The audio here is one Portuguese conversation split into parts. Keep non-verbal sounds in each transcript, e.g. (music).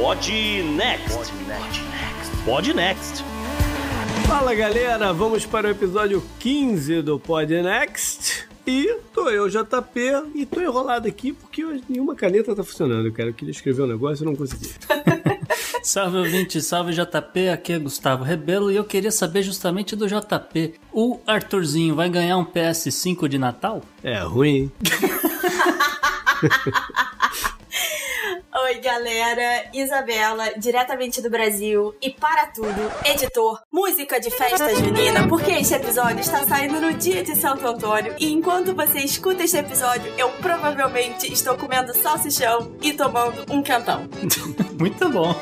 Pod Next. Pod Next. Fala galera, vamos para o episódio 15 do Pod Next. E tô eu, JP, e tô enrolado aqui porque hoje nenhuma caneta tá funcionando, cara. Eu queria escrever um negócio e não consegui. (laughs) salve ouvinte, salve JP, aqui é Gustavo Rebelo e eu queria saber justamente do JP. O Arthurzinho vai ganhar um PS5 de Natal? É ruim, hein? (laughs) Oi, galera. Isabela, diretamente do Brasil. E para tudo, editor, música de festa junina, porque este episódio está saindo no dia de Santo Antônio. E enquanto você escuta este episódio, eu provavelmente estou comendo salsichão e tomando um cantão. (laughs) Muito bom. (laughs)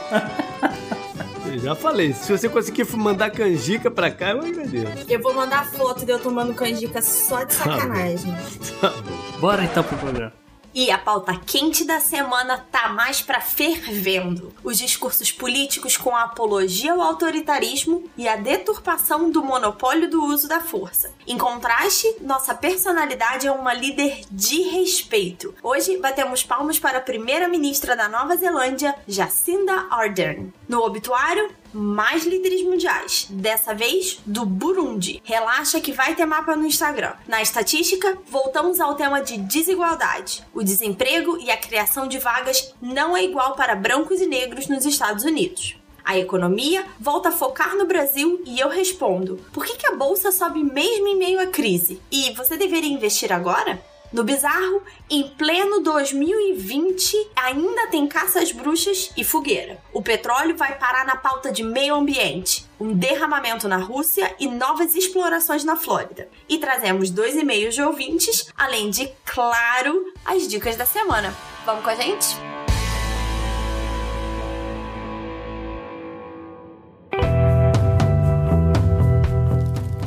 Eu já falei, se você conseguir mandar canjica pra cá, eu agradeço. Eu vou mandar foto de eu tomando canjica só de sacanagem. Tá bom. Bora então pro programa. E a pauta quente da semana tá mais para fervendo. Os discursos políticos com a apologia ao autoritarismo e a deturpação do monopólio do uso da força. Em contraste, nossa personalidade é uma líder de respeito. Hoje batemos palmas para a primeira-ministra da Nova Zelândia, Jacinda Ardern. No obituário, mais líderes mundiais, dessa vez do Burundi. Relaxa que vai ter mapa no Instagram. Na estatística, voltamos ao tema de desigualdade. O desemprego e a criação de vagas não é igual para brancos e negros nos Estados Unidos. A economia volta a focar no Brasil e eu respondo: por que, que a bolsa sobe mesmo em meio à crise? E você deveria investir agora? No bizarro, em pleno 2020, ainda tem caças bruxas e fogueira. O petróleo vai parar na pauta de meio ambiente, um derramamento na Rússia e novas explorações na Flórida. E trazemos dois e-mails de ouvintes, além de, claro, as dicas da semana. Vamos com a gente?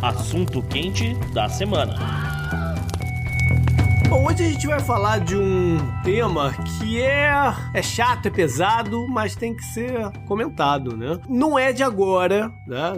Assunto quente da semana. Bom, hoje a gente vai falar de um tema que é, é chato, é pesado, mas tem que ser comentado, né? Não é de agora, né?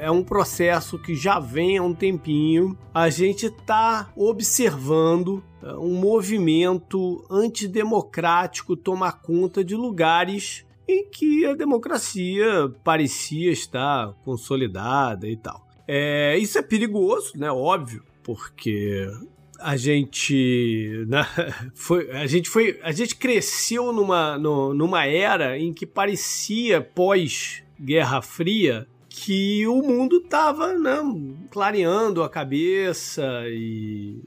É um processo que já vem há um tempinho. A gente tá observando é, um movimento antidemocrático tomar conta de lugares em que a democracia parecia estar consolidada e tal. É, isso é perigoso, né? Óbvio, porque a gente né, (laughs) foi a gente foi a gente cresceu numa no, numa era em que parecia pós Guerra Fria que o mundo estava né, clareando a cabeça e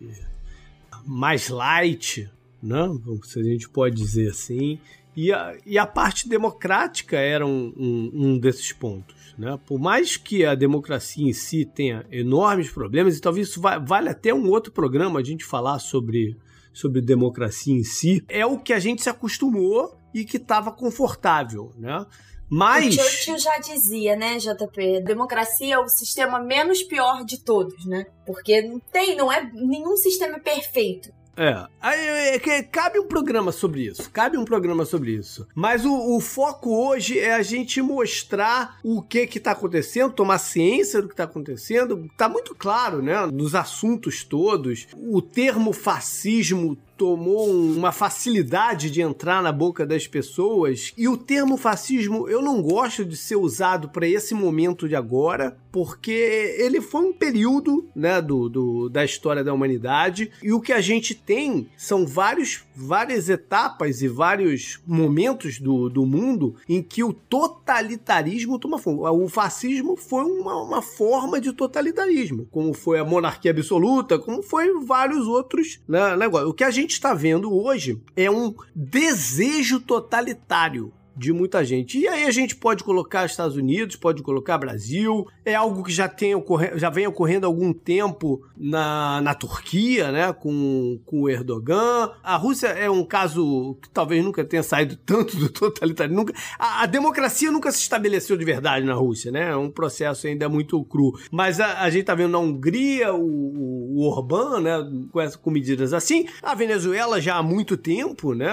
mais light, né? Se a gente pode dizer assim. E a, e a parte democrática era um, um, um desses pontos. Né? Por mais que a democracia em si tenha enormes problemas, e talvez isso va vale até um outro programa a gente falar sobre, sobre democracia em si, é o que a gente se acostumou e que estava confortável. Né? Mas. O Churchill já dizia, né, JP? Democracia é o sistema menos pior de todos, né? Porque não tem, não é nenhum sistema perfeito. É, é, é, cabe um programa sobre isso, cabe um programa sobre isso. Mas o, o, foco hoje é a gente mostrar o que que tá acontecendo, tomar ciência do que tá acontecendo. Tá muito claro, né, nos assuntos todos. O termo fascismo tomou uma facilidade de entrar na boca das pessoas. E o termo fascismo eu não gosto de ser usado para esse momento de agora, porque ele foi um período né, do, do, da história da humanidade. E o que a gente tem são vários, várias etapas e vários momentos do, do mundo em que o totalitarismo toma forma. O fascismo foi uma, uma forma de totalitarismo, como foi a monarquia absoluta, como foi vários outros né, negócios. O que a gente gente está vendo hoje é um desejo totalitário de muita gente. E aí a gente pode colocar Estados Unidos, pode colocar Brasil, é algo que já, tem ocorre, já vem ocorrendo há algum tempo na, na Turquia, né, com, com o Erdogan. A Rússia é um caso que talvez nunca tenha saído tanto do totalitarismo. Nunca, a, a democracia nunca se estabeleceu de verdade na Rússia, né, é um processo ainda muito cru. Mas a, a gente tá vendo na Hungria o, o Orbán, né, com, essa, com medidas assim. A Venezuela já há muito tempo, né,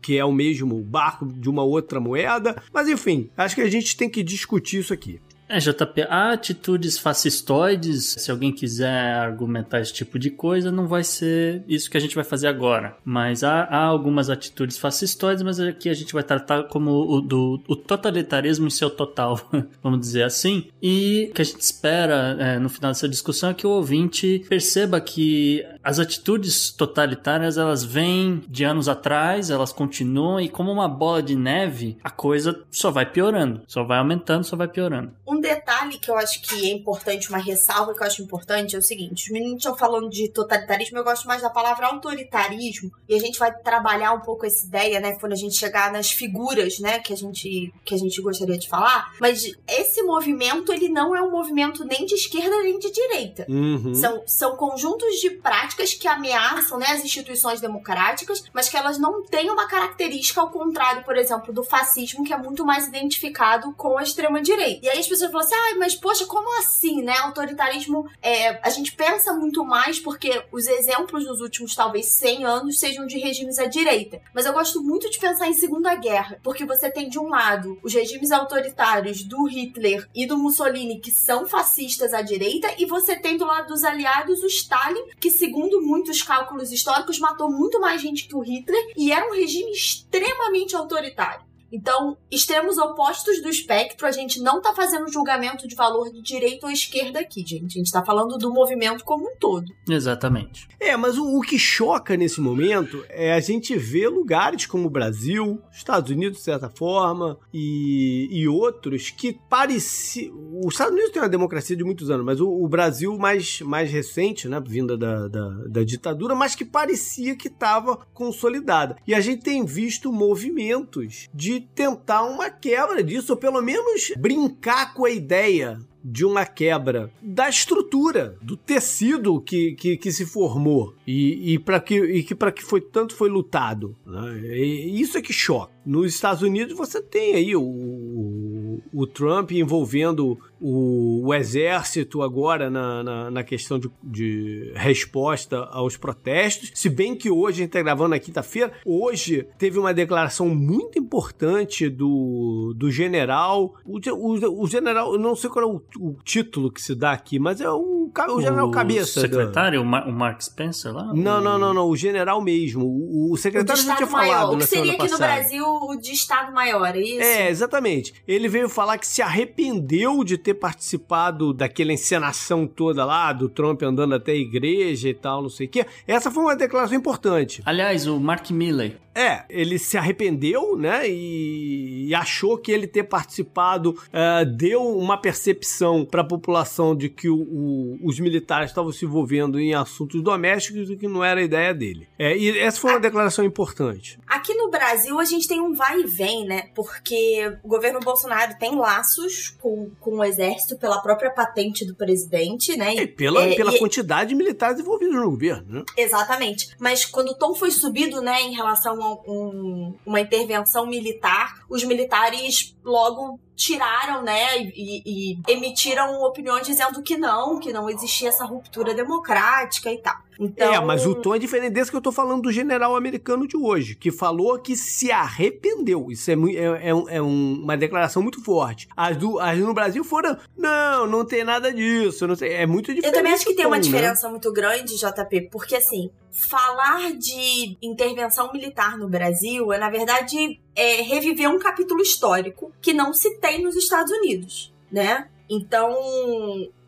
que é o mesmo barco de uma outra outra moeda. Mas enfim, acho que a gente tem que discutir isso aqui. É, JP, atitudes fascistoides, se alguém quiser argumentar esse tipo de coisa, não vai ser isso que a gente vai fazer agora. Mas há, há algumas atitudes fascistoides, mas aqui a gente vai tratar como o, do, o totalitarismo em seu total, (laughs) vamos dizer assim. E o que a gente espera é, no final dessa discussão é que o ouvinte perceba que as atitudes totalitárias elas vêm de anos atrás, elas continuam e como uma bola de neve, a coisa só vai piorando, só vai aumentando, só vai piorando. Um detalhe que eu acho que é importante, uma ressalva que eu acho importante é o seguinte: os meninos estão falando de totalitarismo, eu gosto mais da palavra autoritarismo, e a gente vai trabalhar um pouco essa ideia, né, quando a gente chegar nas figuras, né, que a gente, que a gente gostaria de falar. Mas esse movimento, ele não é um movimento nem de esquerda nem de direita. Uhum. São, são conjuntos de práticas que ameaçam né, as instituições democráticas, mas que elas não têm uma característica ao contrário, por exemplo, do fascismo, que é muito mais identificado com a extrema-direita. E aí as pessoas falam assim, ah, mas poxa, como assim, né? Autoritarismo, é, a gente pensa muito mais porque os exemplos dos últimos, talvez, 100 anos sejam de regimes à direita. Mas eu gosto muito de pensar em Segunda Guerra, porque você tem, de um lado, os regimes autoritários do Hitler e do Mussolini, que são fascistas à direita, e você tem do lado dos aliados o Stalin, que, segundo muitos cálculos históricos, matou muito mais gente que o Hitler e era um regime extremamente autoritário. Então, extremos opostos do espectro, a gente não tá fazendo julgamento de valor de direita ou esquerda aqui, gente. A gente tá falando do movimento como um todo. Exatamente. É, mas o, o, que choca nesse momento é a gente ver lugares como o Brasil, Estados Unidos, de certa forma, e, e outros que pareciam. Os Estados Unidos tem uma democracia de muitos anos, mas o, o Brasil mais, mais recente, né, vinda da, da, da ditadura, mas que parecia que estava consolidada. E a gente tem visto movimentos de tentar uma quebra disso, ou pelo menos brincar com a ideia de uma quebra da estrutura, do tecido que, que, que se formou e, e para que, e que, que foi tanto foi lutado. Né? E isso é que choca. Nos Estados Unidos você tem aí o, o, o Trump envolvendo o, o, exército agora na, na, na questão de, de, resposta aos protestos. Se bem que hoje, a gente está gravando na quinta-feira, hoje teve uma declaração muito importante do, do general. O, o, o general, eu não sei qual é o, o, título que se dá aqui, mas é o, o general o cabeça. secretário, da... o Mark Spencer lá? Não, não, não, não, o general mesmo. O, secretário já tinha maior. falado. O que seria aqui no Brasil o de Estado Maior, é isso? É, exatamente. Ele veio falar que se arrependeu de ter participado daquela encenação toda lá, do Trump andando até a igreja e tal, não sei o quê. Essa foi uma declaração importante. Aliás, o Mark Milley. É, ele se arrependeu, né? E, e achou que ele ter participado uh, deu uma percepção para a população de que o, o, os militares estavam se envolvendo em assuntos domésticos e que não era a ideia dele. É, e essa foi uma declaração importante. Aqui no Brasil a gente tem um vai e vem, né? Porque o governo Bolsonaro tem laços com, com o exército pela própria patente do presidente, né? E, pela, é, pela e... quantidade de militares envolvidos no governo, né? Exatamente. Mas quando o tom foi subido, né, em relação um, uma intervenção militar, os militares logo tiraram, né, e, e, emitiram opiniões dizendo que não, que não existia essa ruptura democrática e tal. Então... É, mas o tom é diferente desse que eu tô falando do general americano de hoje, que falou que se arrependeu. Isso é, é, é, é uma declaração muito forte. As, do, as no Brasil foram, não, não tem nada disso, não sei, é muito diferente. Eu também acho que tem tom, uma né? diferença muito grande, JP, porque assim, falar de intervenção militar no Brasil é, na verdade, é reviver um capítulo histórico que não se tem nos Estados Unidos, né? Então,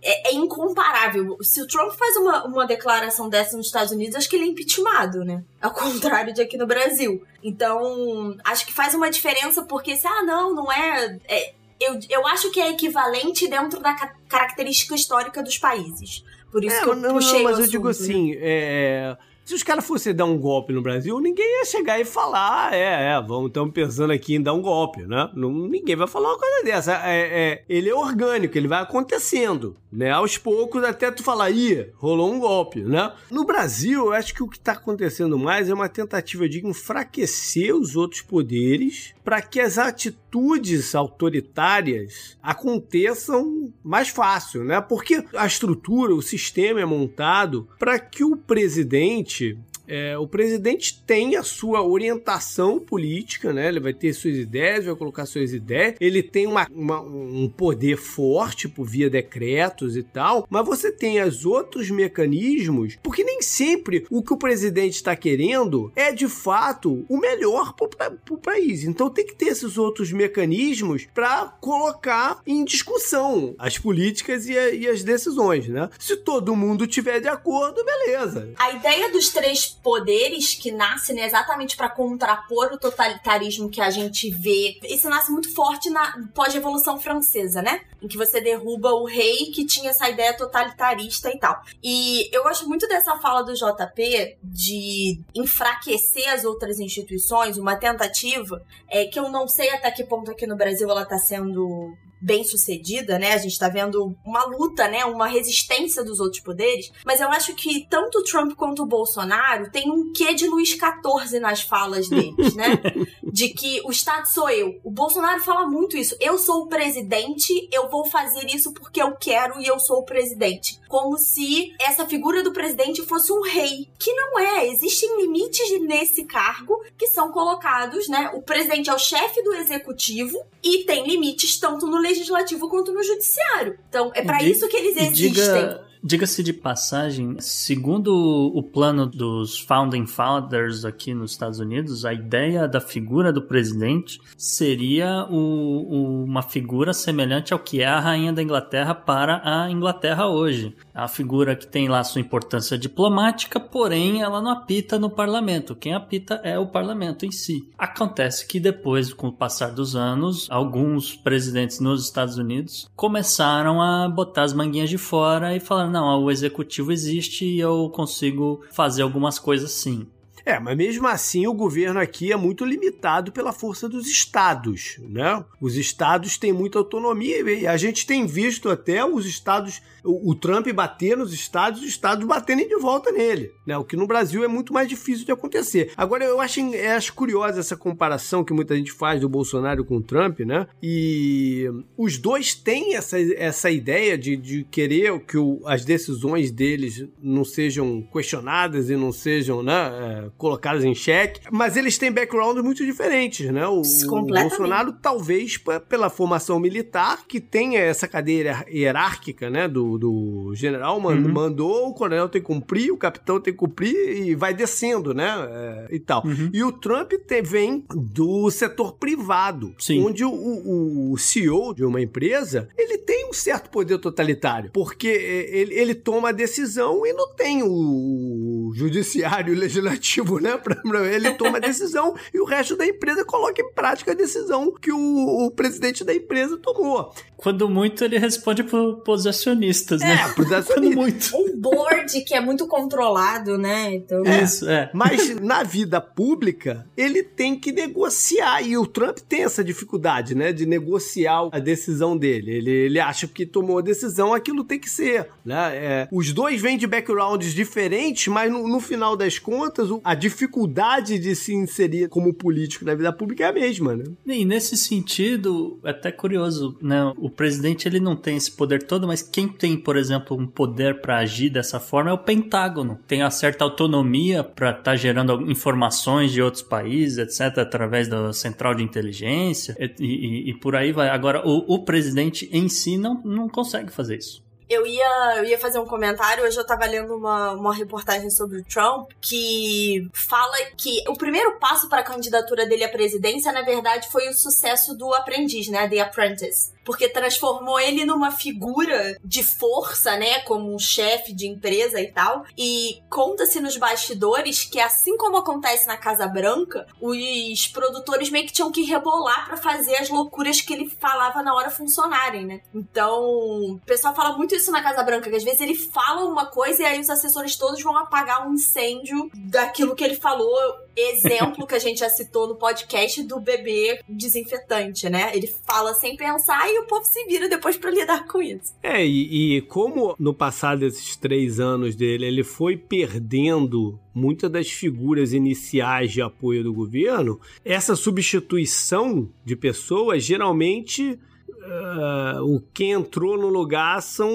é, é, incomparável. Se o Trump faz uma, uma declaração dessa nos Estados Unidos, acho que ele é impeachmentado, né? Ao (laughs) contrário de aqui no Brasil. Então, acho que faz uma diferença porque se, ah, não, não é, é eu, eu acho que é equivalente dentro da ca característica histórica dos países. Por isso é, que eu não, puxei não, mas eu digo assim, é se os caras fossem dar um golpe no Brasil, ninguém ia chegar e falar, ah, é, é, vamos, estamos pensando aqui em dar um golpe, né? Não, ninguém vai falar uma coisa dessa. É, é, ele é orgânico, ele vai acontecendo, né? Aos poucos, até tu falar, ih, rolou um golpe, né? No Brasil, eu acho que o que está acontecendo mais é uma tentativa de enfraquecer os outros poderes para que as atitudes autoritárias aconteçam mais fácil, né? Porque a estrutura, o sistema é montado para que o presidente issue É, o presidente tem a sua orientação política, né? Ele vai ter suas ideias, vai colocar suas ideias. Ele tem uma, uma, um poder forte por via decretos e tal, mas você tem os outros mecanismos, porque nem sempre o que o presidente está querendo é de fato o melhor para o país. Então tem que ter esses outros mecanismos para colocar em discussão as políticas e, a, e as decisões, né? Se todo mundo tiver de acordo, beleza. A ideia dos três poderes que nasce né, exatamente para contrapor o totalitarismo que a gente vê, isso nasce muito forte na pós-revolução francesa, né? Em que você derruba o rei que tinha essa ideia totalitarista e tal. E eu gosto muito dessa fala do JP de enfraquecer as outras instituições, uma tentativa é que eu não sei até que ponto aqui no Brasil ela está sendo bem sucedida, né? A gente tá vendo uma luta, né? Uma resistência dos outros poderes. Mas eu acho que tanto o Trump quanto o Bolsonaro tem um quê de Luiz XIV nas falas deles, né? (laughs) De que o Estado sou eu. O Bolsonaro fala muito isso. Eu sou o presidente, eu vou fazer isso porque eu quero e eu sou o presidente. Como se essa figura do presidente fosse um rei. Que não é. Existem limites nesse cargo que são colocados, né? O presidente é o chefe do executivo e tem limites tanto no legislativo quanto no judiciário. Então, é para isso que eles existem. Diga Diga-se de passagem, segundo o plano dos Founding Fathers aqui nos Estados Unidos, a ideia da figura do presidente seria o, o, uma figura semelhante ao que é a rainha da Inglaterra para a Inglaterra hoje. A figura que tem lá sua importância diplomática, porém ela não apita no parlamento. Quem apita é o parlamento em si. Acontece que depois, com o passar dos anos, alguns presidentes nos Estados Unidos começaram a botar as manguinhas de fora e falaram não, o executivo existe e eu consigo fazer algumas coisas sim. É, mas mesmo assim o governo aqui é muito limitado pela força dos estados, né? Os estados têm muita autonomia e a gente tem visto até os estados, o, Trump bater nos estados, os estados baterem de volta nele, né? O que no Brasil é muito mais difícil de acontecer. Agora eu acho, eu acho curiosa essa comparação que muita gente faz do Bolsonaro com o Trump, né? E os dois têm essa, essa ideia de, de querer que o, as decisões deles não sejam questionadas e não sejam, né? Colocadas em xeque, mas eles têm backgrounds muito diferentes, né? O, o Bolsonaro, talvez pela formação militar, que tem essa cadeira hierárquica, né? Do, do general mand, uhum. mandou, o coronel tem que cumprir, o capitão tem que cumprir e vai descendo, né? É, e tal. Uhum. E o Trump te, vem do setor privado, Sim. onde o, o, o CEO de uma empresa, ele tem um certo poder totalitário, porque ele, ele toma a decisão e não tem o judiciário (laughs) legislativo executivo, né? Pra, pra ele toma a decisão e o resto da empresa coloca em prática a decisão que o, o presidente da empresa tomou. Quando muito, ele responde pros acionistas, né? É, pros acionistas. muito. Um board que é muito controlado, né? Então... É, Isso, é. Mas na vida pública, ele tem que negociar. E o Trump tem essa dificuldade, né? De negociar a decisão dele. Ele, ele acha que tomou a decisão, aquilo tem que ser. Né? É, os dois vêm de backgrounds diferentes, mas no, no final das contas, a dificuldade de se inserir como político na vida pública é a mesma, né? E nesse sentido, é até curioso, né? O presidente ele não tem esse poder todo, mas quem tem, por exemplo, um poder para agir dessa forma é o Pentágono. Tem uma certa autonomia para estar tá gerando informações de outros países, etc., através da central de inteligência e, e, e por aí vai. Agora, o, o presidente em si não, não consegue fazer isso eu ia, eu ia fazer um comentário. Hoje eu tava lendo uma, uma reportagem sobre o Trump que fala que o primeiro passo para a candidatura dele à presidência, na verdade, foi o sucesso do aprendiz, né? The Apprentice porque transformou ele numa figura de força, né, como um chefe de empresa e tal. E conta-se nos bastidores que assim como acontece na Casa Branca, os produtores meio que tinham que rebolar para fazer as loucuras que ele falava na hora funcionarem, né? Então, o pessoal fala muito isso na Casa Branca, que às vezes ele fala uma coisa e aí os assessores todos vão apagar um incêndio daquilo que ele falou exemplo que a gente já citou no podcast do bebê desinfetante, né? Ele fala sem pensar e o povo se vira depois para lidar com isso. É, e, e como no passado desses três anos dele, ele foi perdendo muitas das figuras iniciais de apoio do governo, essa substituição de pessoas geralmente uh, o que entrou no lugar são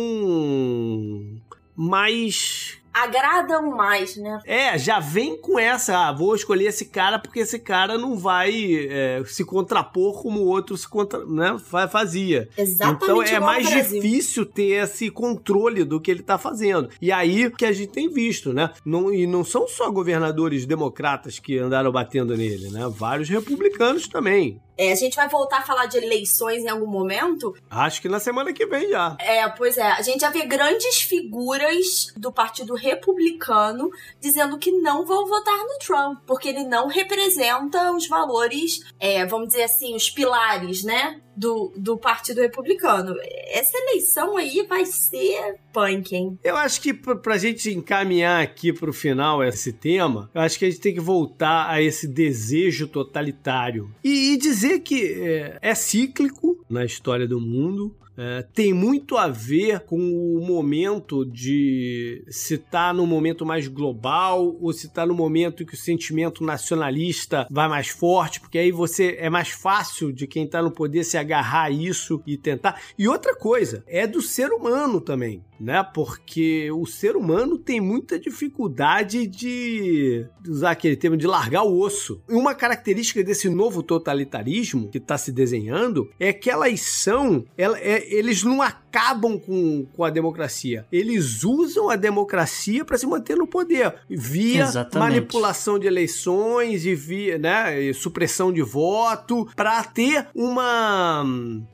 mais agradam mais, né? É, já vem com essa, ah, vou escolher esse cara porque esse cara não vai é, se contrapor como o outro se contra, né, fazia. Exatamente. Então é mais difícil ter esse controle do que ele tá fazendo. E aí que a gente tem visto, né? Não, e não são só governadores democratas que andaram batendo nele, né? Vários republicanos também. É, a gente vai voltar a falar de eleições em algum momento. Acho que na semana que vem já. É, pois é. A gente já vê grandes figuras do Partido Republicano dizendo que não vão votar no Trump, porque ele não representa os valores, é, vamos dizer assim, os pilares, né? Do, do Partido Republicano. Essa eleição aí vai ser punk, hein? Eu acho que pra, pra gente encaminhar aqui pro final esse tema, eu acho que a gente tem que voltar a esse desejo totalitário. E, e dizer dizer que é, é cíclico na história do mundo. É, tem muito a ver com o momento de se está no momento mais global ou se está no momento que o sentimento nacionalista vai mais forte, porque aí você é mais fácil de quem está no poder se agarrar a isso e tentar. E outra coisa, é do ser humano também né? Porque o ser humano tem muita dificuldade de usar aquele termo de largar o osso. E uma característica desse novo totalitarismo que está se desenhando é que elas são, ela, é, eles não acabam com, com a democracia. Eles usam a democracia para se manter no poder via Exatamente. manipulação de eleições e via, né, e supressão de voto para ter uma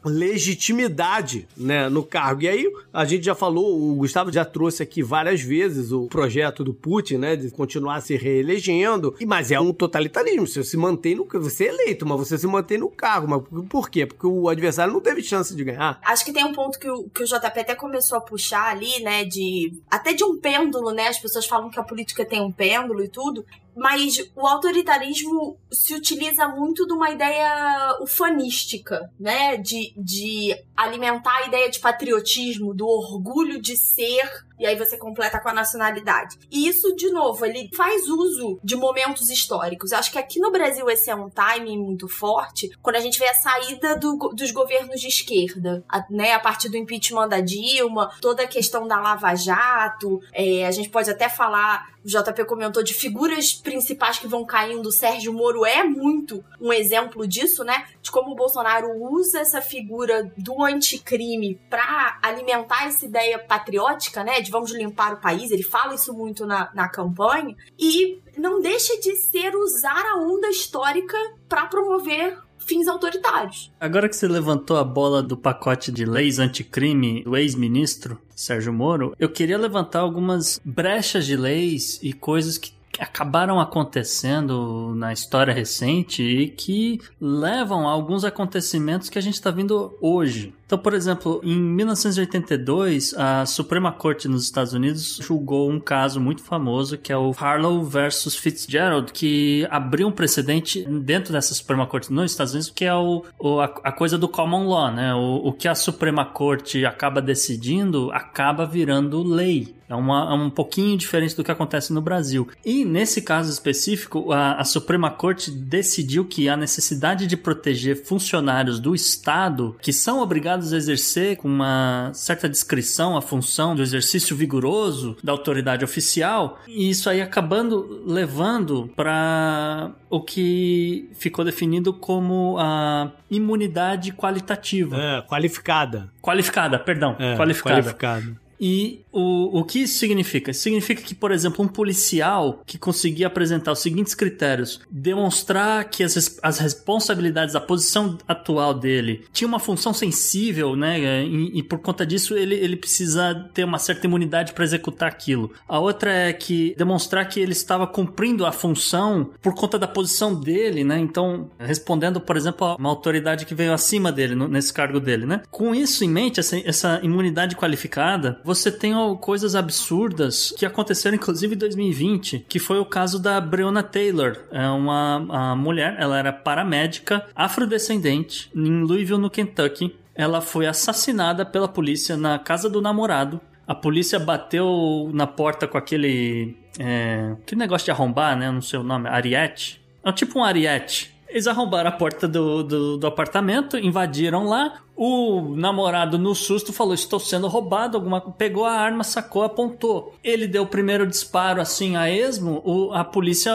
legitimidade, né, no cargo. E aí a gente já falou o Gustavo já trouxe aqui várias vezes o projeto do Putin, né, de continuar se reelegendo, mas é um totalitarismo, você se mantém no você é eleito, mas você se mantém no cargo, mas por quê? Porque o adversário não teve chance de ganhar. Acho que tem um ponto que o, que o JP até começou a puxar ali, né, de até de um pêndulo, né, as pessoas falam que a política tem um pêndulo e tudo, mas o autoritarismo se utiliza muito de uma ideia ufanística, né? De, de alimentar a ideia de patriotismo, do orgulho de ser e aí você completa com a nacionalidade. E isso, de novo, ele faz uso de momentos históricos. Eu acho que aqui no Brasil esse é um timing muito forte, quando a gente vê a saída do, dos governos de esquerda, a, né, a partir do impeachment da Dilma, toda a questão da Lava Jato, é, a gente pode até falar, o JP comentou de figuras principais que vão caindo, o Sérgio Moro é muito um exemplo disso, né, de como o Bolsonaro usa essa figura do anticrime para alimentar essa ideia patriótica, né, de vamos limpar o país, ele fala isso muito na, na campanha, e não deixa de ser usar a onda histórica para promover fins autoritários. Agora que você levantou a bola do pacote de leis anticrime do ex-ministro Sérgio Moro, eu queria levantar algumas brechas de leis e coisas que acabaram acontecendo na história recente e que levam a alguns acontecimentos que a gente está vendo hoje. Então, por exemplo, em 1982, a Suprema Corte nos Estados Unidos julgou um caso muito famoso que é o Harlow versus Fitzgerald, que abriu um precedente dentro dessa Suprema Corte nos Estados Unidos, que é o, o a, a, coisa do common law, né? O, o que a Suprema Corte acaba decidindo acaba virando lei. É, uma, é um pouquinho diferente do que acontece no Brasil. E nesse caso específico, a, a, Suprema Corte decidiu que a necessidade de proteger funcionários do Estado que são obrigados a exercer com uma certa descrição a função do exercício vigoroso da autoridade oficial, e isso aí acabando levando para o que ficou definido como a imunidade qualitativa. É, qualificada. Qualificada, perdão. É, qualificada. qualificada. E o, o que isso significa? Significa que, por exemplo, um policial que conseguia apresentar os seguintes critérios: demonstrar que as, as responsabilidades, a posição atual dele tinha uma função sensível, né? E, e por conta disso ele, ele precisa ter uma certa imunidade para executar aquilo. A outra é que demonstrar que ele estava cumprindo a função por conta da posição dele, né? Então, respondendo, por exemplo, a uma autoridade que veio acima dele, no, nesse cargo dele, né? Com isso em mente, essa, essa imunidade qualificada, você tem coisas absurdas que aconteceram inclusive em 2020, que foi o caso da Breonna Taylor, é uma mulher, ela era paramédica, afrodescendente, em Louisville, no Kentucky. Ela foi assassinada pela polícia na casa do namorado. A polícia bateu na porta com aquele. É, que negócio de arrombar, né? Não sei o nome. Ariete. É tipo um ariete. Eles arrombaram a porta do, do, do, apartamento, invadiram lá. O namorado, no susto, falou: Estou sendo roubado. Alguma... Pegou a arma, sacou, apontou. Ele deu o primeiro disparo assim a esmo. O... A polícia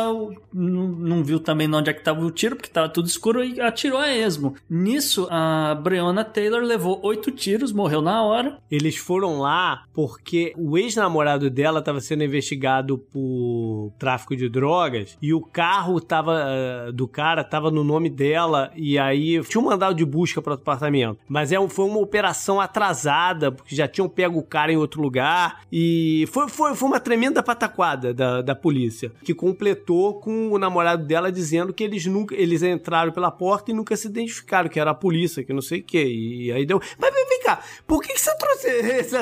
não viu também onde é que estava o tiro, porque estava tudo escuro, e atirou a esmo. Nisso, a Breonna Taylor levou oito tiros, morreu na hora. Eles foram lá porque o ex-namorado dela estava sendo investigado por tráfico de drogas e o carro tava, uh, do cara estava no nome dela e aí tinha um mandado de busca para o apartamento. Mas é, foi uma operação atrasada, porque já tinham pego o cara em outro lugar e foi, foi, foi uma tremenda pataquada da, da polícia, que completou com o namorado dela dizendo que eles nunca eles entraram pela porta e nunca se identificaram, que era a polícia, que não sei o que. E aí deu. Mas vem cá, por que, que você trouxe.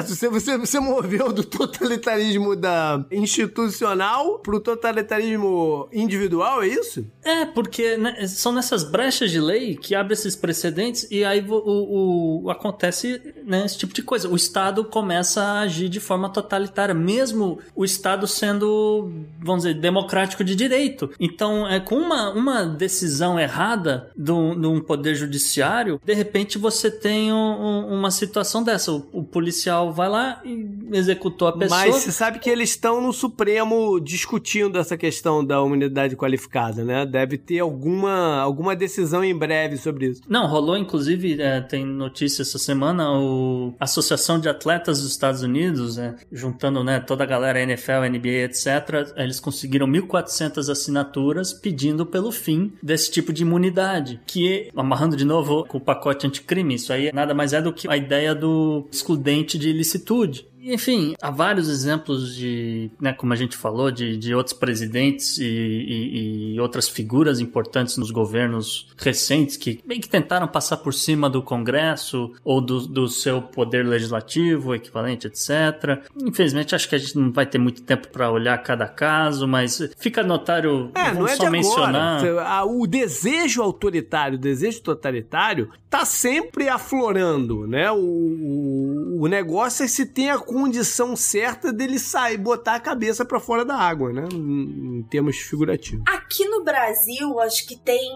Você, você, você moveu do totalitarismo da institucional pro totalitarismo individual, é isso? É, porque né, são nessas brechas de lei que abre esses precedentes e aí o, o, o, acontece né, esse tipo de coisa. O Estado começa a agir de forma totalitária, mesmo o Estado sendo, vamos dizer, democrático de direito. Então, é com uma, uma decisão errada de um poder judiciário, de repente você tem um, uma situação dessa. O, o, policial vai lá e executou a pessoa. Mas você sabe que eles estão no Supremo discutindo essa questão da imunidade qualificada, né? Deve ter alguma, alguma decisão em breve sobre isso. Não, rolou inclusive, é, tem notícia essa semana, o a Associação de Atletas dos Estados Unidos, é, juntando né, toda a galera NFL, NBA, etc., eles conseguiram 1.400 assinaturas pedindo pelo fim desse tipo de imunidade, que, amarrando de novo com o pacote anticrime, isso aí nada mais é do que a ideia do excludente de ilicitude. Enfim, há vários exemplos de, né, como a gente falou, de, de outros presidentes e, e, e, outras figuras importantes nos governos recentes que bem que tentaram passar por cima do Congresso ou do, do seu poder legislativo, equivalente, etc. Infelizmente, acho que a gente não vai ter muito tempo para olhar cada caso, mas fica notário, é, não é só mencionar. O desejo autoritário, o desejo totalitário, tá sempre aflorando, né? O, o, o negócio é se tem a condição certa dele sair, botar a cabeça para fora da água, né? Em, termos figurativos. Aqui no Brasil, acho que tem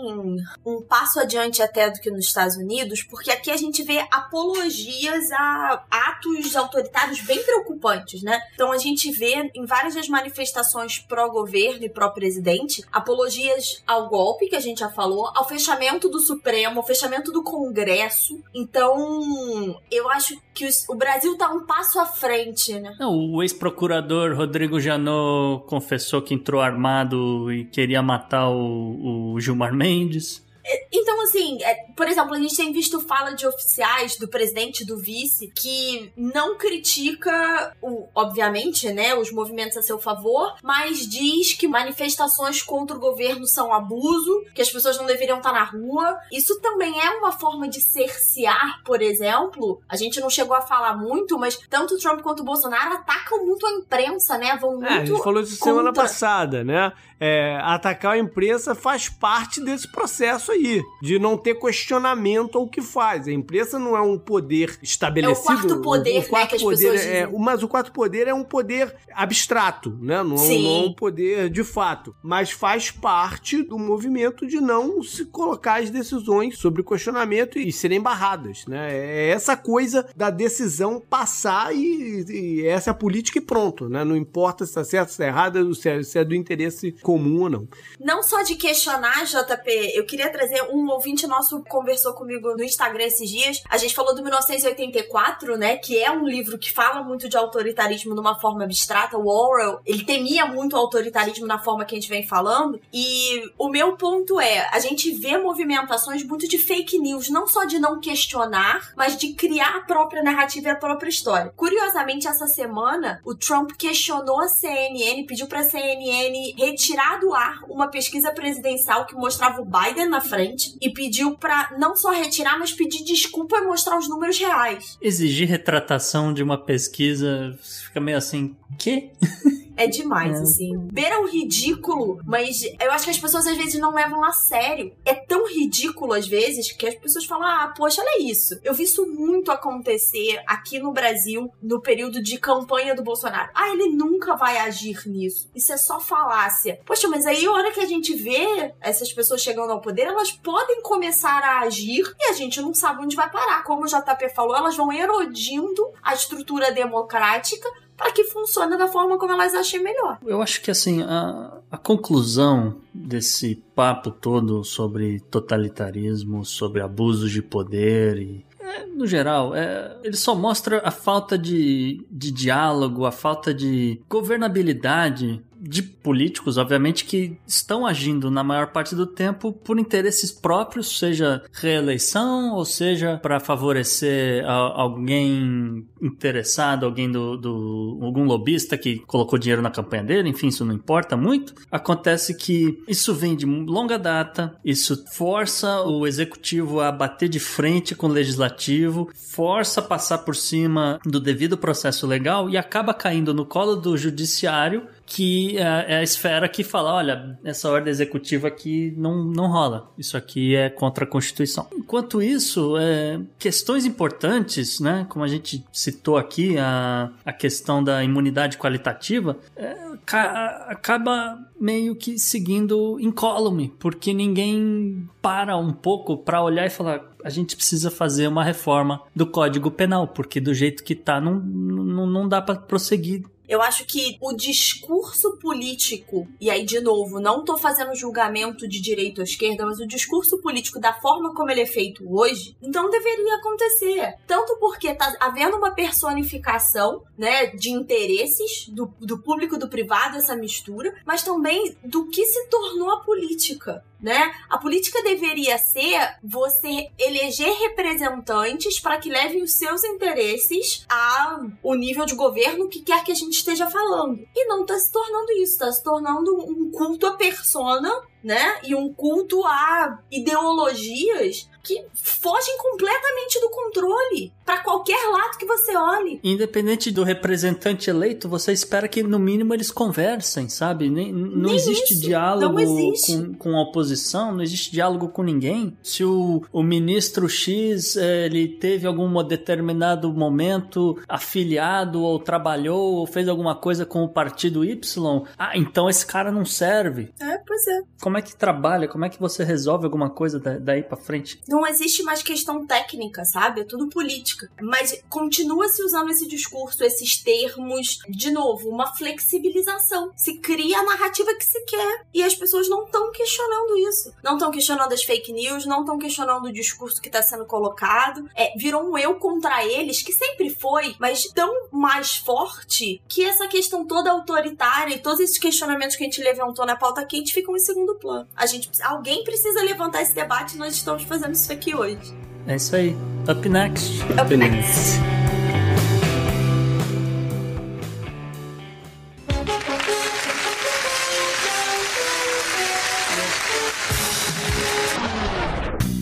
um passo adiante até do que nos Estados Unidos, porque aqui a gente vê apologias a atos autoritários bem preocupantes, né? Então a gente vê em várias das manifestações pró-governo e pró-presidente apologias ao golpe, que a gente já falou, ao fechamento do Supremo, ao fechamento do Congresso. Então, eu acho que o Brasil tá um passo à frente frente, né? Não, o ex-procurador Rodrigo Janot confessou que entrou armado e queria matar o, o Gilmar Mendes. Então, assim, é, por exemplo, a gente tem visto fala de oficiais, do presidente, do vice, que não critica, o, obviamente, né, os movimentos a seu favor, mas diz que manifestações contra o governo são abuso, que as pessoas não deveriam estar na rua. Isso também é uma forma de cercear, por exemplo. A gente não chegou a falar muito, mas tanto Trump quanto o Bolsonaro atacam muito a imprensa, né? Vão muito. É, a gente falou isso contra... semana passada, né? É, atacar a imprensa faz parte desse processo aí, de não ter questionamento ao que faz. A imprensa não é um poder estabelecido. É o quarto poder, o, o quarto né, poder é, Mas o quarto poder é um poder abstrato, né? Não, Sim. não é um poder de fato. Mas faz parte do movimento de não se colocar as decisões sobre questionamento e serem barradas, né? É essa coisa da decisão passar e, e essa é a política e pronto, né? Não importa se está certo, se está errado, se é, se é do interesse comum ou não. Não só de questionar, JP, eu queria trazer um ouvinte nosso conversou comigo no Instagram esses dias. A gente falou do 1984, né? Que é um livro que fala muito de autoritarismo de uma forma abstrata. O Orwell, ele temia muito o autoritarismo na forma que a gente vem falando. E o meu ponto é: a gente vê movimentações muito de fake news, não só de não questionar, mas de criar a própria narrativa e a própria história. Curiosamente, essa semana, o Trump questionou a CNN, pediu pra CNN retirar do ar uma pesquisa presidencial que mostrava o Biden na frente e pediu para não só retirar, mas pedir desculpa e mostrar os números reais. Exigir retratação de uma pesquisa fica meio assim, quê? (laughs) É demais, é. assim. Beira o ridículo, mas eu acho que as pessoas às vezes não levam a sério. É tão ridículo às vezes que as pessoas falam: ah, poxa, olha isso. Eu vi isso muito acontecer aqui no Brasil no período de campanha do Bolsonaro. Ah, ele nunca vai agir nisso. Isso é só falácia. Poxa, mas aí a hora que a gente vê essas pessoas chegando ao poder, elas podem começar a agir e a gente não sabe onde vai parar. Como o JP falou, elas vão erodindo a estrutura democrática para que funcione da forma como elas achem melhor. Eu acho que assim, a, a conclusão desse papo todo sobre totalitarismo, sobre abusos de poder e é, no geral, é, ele só mostra a falta de, de diálogo, a falta de governabilidade de políticos, obviamente, que estão agindo na maior parte do tempo por interesses próprios, seja reeleição ou seja para favorecer alguém interessado, alguém do, do, algum lobista que colocou dinheiro na campanha dele, enfim, isso não importa muito. Acontece que isso vem de longa data, isso força o executivo a bater de frente com o legislativo, força a passar por cima do devido processo legal e acaba caindo no colo do judiciário que é, é a esfera que fala, olha, essa ordem executiva aqui não, não rola. Isso aqui é contra a Constituição. Enquanto isso, é, questões importantes, né, como a gente citou aqui, a, a questão da imunidade qualitativa, é, ca, acaba meio que seguindo incólume, porque ninguém para um pouco para olhar e falar, a gente precisa fazer uma reforma do Código Penal, porque do jeito que tá, não, não, não dá para prosseguir eu acho que o discurso político, e aí de novo, não tô fazendo julgamento de direita ou esquerda, mas o discurso político da forma como ele é feito hoje, não deveria acontecer. Tanto porque tá havendo uma personificação, né, de interesses do, do público e do privado, essa mistura, mas também do que se tornou a política né? A política deveria ser você eleger representantes para que levem os seus interesses ao nível de governo que quer que a gente esteja falando. E não está se tornando isso, está se tornando um culto à persona, né? E um culto a ideologias que fogem completamente do controle para qualquer lado que você olhe. Independente do representante eleito, você espera que no mínimo eles conversem, sabe? Nem, não Nem existe isso. diálogo não existe. Com, com a oposição, não existe diálogo com ninguém. Se o, o ministro X eh, ele teve algum determinado momento afiliado ou trabalhou ou fez alguma coisa com o partido Y, ah, então esse cara não serve. É, pois é. Como é que trabalha? Como é que você resolve alguma coisa daí para frente? Não existe mais questão técnica, sabe? É tudo política. Mas continua se usando esse discurso, esses termos. De novo, uma flexibilização. Se cria a narrativa que se quer. E as pessoas não estão questionando isso. Não estão questionando as fake news, não estão questionando o discurso que está sendo colocado. É, virou um eu contra eles, que sempre foi, mas tão mais forte que essa questão toda autoritária e todos esses questionamentos que a gente levantou na pauta quente ficam em segundo plano. A gente, alguém precisa levantar esse debate e nós estamos fazendo isso aqui hoje. É isso aí. Up next. Up, Up next. next.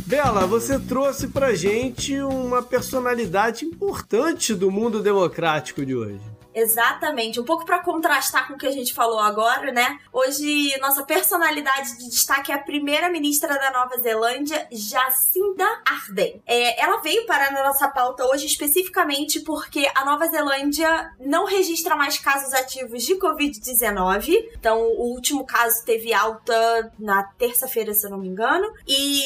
Bela, você trouxe pra gente uma personalidade importante do mundo democrático de hoje. Exatamente. Um pouco para contrastar com o que a gente falou agora, né? Hoje, nossa personalidade de destaque é a primeira-ministra da Nova Zelândia, Jacinda Ardern. É, ela veio parar na nossa pauta hoje especificamente porque a Nova Zelândia não registra mais casos ativos de Covid-19. Então, o último caso teve alta na terça-feira, se eu não me engano. E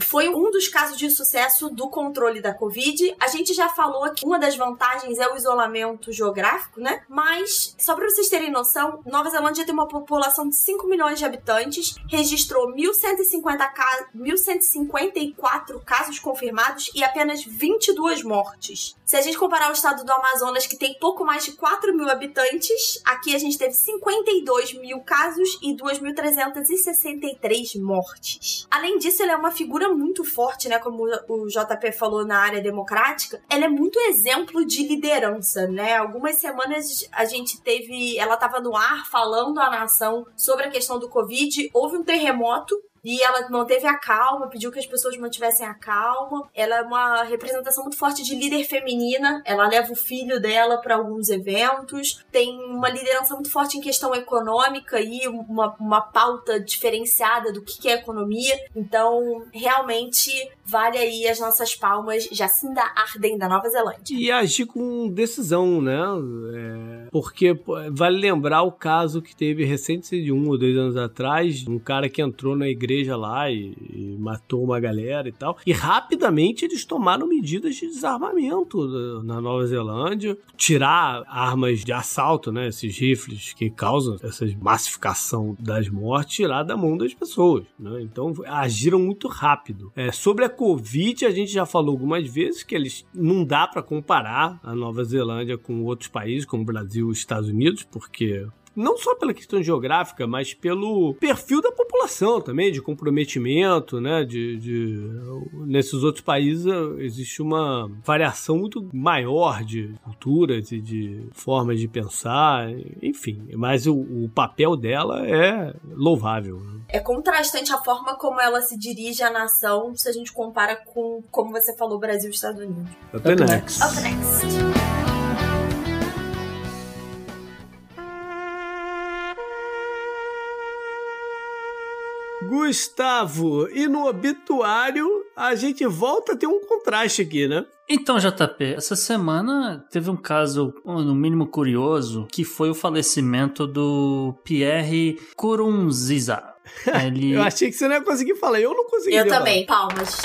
foi um dos casos de sucesso do controle da Covid. A gente já falou que uma das vantagens é o isolamento geográfico né? Mas, só pra vocês terem noção, Nova Zelândia tem uma população de 5 milhões de habitantes, registrou 1.150 ca 1.154 casos confirmados e apenas 22 mortes. Se a gente comparar o estado do Amazonas, que tem pouco mais de 4 mil habitantes, aqui a gente teve 52 mil casos e 2.363 mortes. Além disso, ela é uma figura muito forte, né? Como o JP falou na área democrática, ela é muito exemplo de liderança, né? Algumas semanas semanas a gente teve. Ela estava no ar falando à nação sobre a questão do Covid. Houve um terremoto e ela manteve a calma, pediu que as pessoas mantivessem a calma. Ela é uma representação muito forte de líder feminina. Ela leva o filho dela para alguns eventos. Tem uma liderança muito forte em questão econômica e uma, uma pauta diferenciada do que é economia. Então, realmente vale aí as nossas palmas. Jacinda Arden da Nova Zelândia. E agir com decisão, né? É, porque vale lembrar o caso que teve recente de um ou dois anos atrás, um cara que entrou na igreja lá e, e matou uma galera e tal. E rapidamente eles tomaram medidas de desarmamento na Nova Zelândia, tirar armas de assalto, né? Esses rifles que causam essa massificação das mortes, tirar da mão das pessoas, né? Então agiram muito rápido. É, sobre a Covid, a gente já falou algumas vezes que eles não dá para comparar a Nova Zelândia com outros países, como Brasil e Estados Unidos, porque não só pela questão geográfica, mas pelo perfil da população também, de comprometimento, né? De, de, nesses outros países eh, existe uma variação muito maior de culturas e de formas de pensar, enfim. Mas o, o papel dela é louvável. Né? É contrastante a forma como ela se dirige à nação se a gente compara com, como você falou, Brasil e Estados Unidos. Up, Up next. next. Up next. Gustavo, e no obituário a gente volta a ter um contraste aqui, né? Então, JP, essa semana teve um caso, no mínimo curioso, que foi o falecimento do Pierre Kurunziza. (laughs) Ele... eu achei que você não ia conseguir falar, eu não consegui. Eu também, falar. palmas.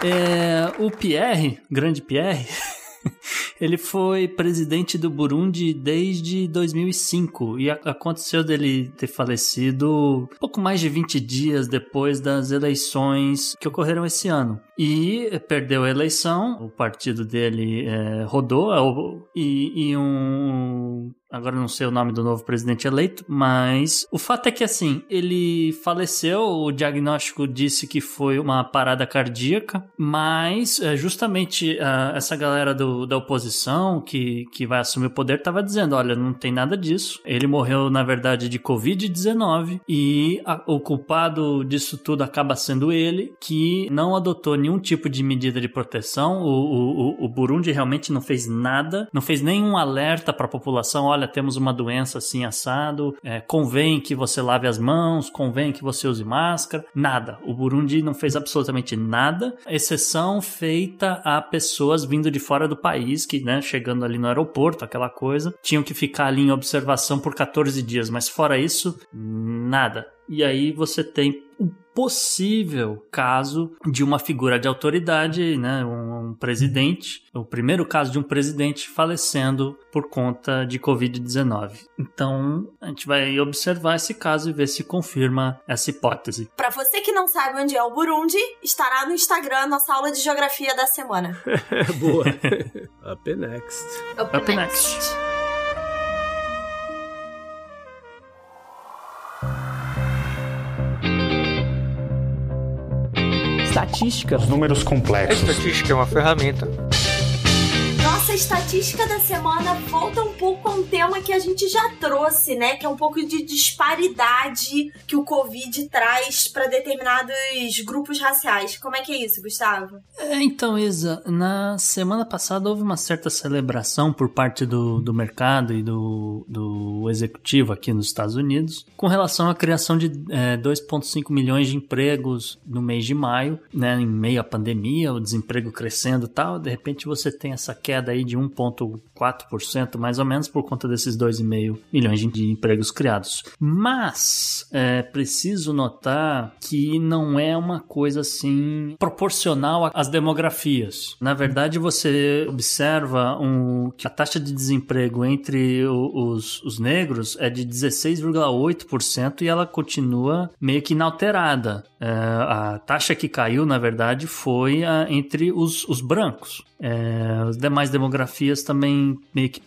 (laughs) é, o Pierre, grande Pierre, (laughs) ele foi presidente do Burundi desde 2005 e aconteceu dele ter falecido pouco mais de 20 dias depois das eleições que ocorreram esse ano. E perdeu a eleição, o partido dele é, rodou e, e um Agora não sei o nome do novo presidente eleito, mas o fato é que assim, ele faleceu, o diagnóstico disse que foi uma parada cardíaca, mas é, justamente uh, essa galera do, da oposição que, que vai assumir o poder estava dizendo: olha, não tem nada disso. Ele morreu, na verdade, de Covid-19 e a, o culpado disso tudo acaba sendo ele, que não adotou nenhum tipo de medida de proteção. O, o, o Burundi realmente não fez nada, não fez nenhum alerta para a população: olha temos uma doença assim assado, é, convém que você lave as mãos, convém que você use máscara, nada. O Burundi não fez absolutamente nada, exceção feita a pessoas vindo de fora do país, que, né, chegando ali no aeroporto, aquela coisa, tinham que ficar ali em observação por 14 dias, mas fora isso, nada. E aí você tem o possível caso de uma figura de autoridade, né, um, um presidente, o primeiro caso de um presidente falecendo por conta de Covid-19. Então, a gente vai observar esse caso e ver se confirma essa hipótese. Para você que não sabe onde é o Burundi, estará no Instagram nossa aula de geografia da semana. (laughs) Boa. Up next. Up, Up next. next. Estatística. Os números complexos. A estatística é uma ferramenta nossa estatística da semana volta um pouco a um tema que a gente já trouxe, né? Que é um pouco de disparidade que o Covid traz para determinados grupos raciais. Como é que é isso, Gustavo? É, então, Isa, na semana passada houve uma certa celebração por parte do, do mercado e do, do executivo aqui nos Estados Unidos com relação à criação de é, 2,5 milhões de empregos no mês de maio, né? Em meio à pandemia, o desemprego crescendo e tal. De repente você tem essa queda aí de 1,4% mais ou menos por conta desses 2,5 milhões de empregos criados. Mas é preciso notar que não é uma coisa assim proporcional às demografias. Na verdade, você observa um, que a taxa de desemprego entre os, os negros é de 16,8% e ela continua meio que inalterada. É, a taxa que caiu, na verdade, foi a, entre os, os brancos. É, as demais demografias também meio que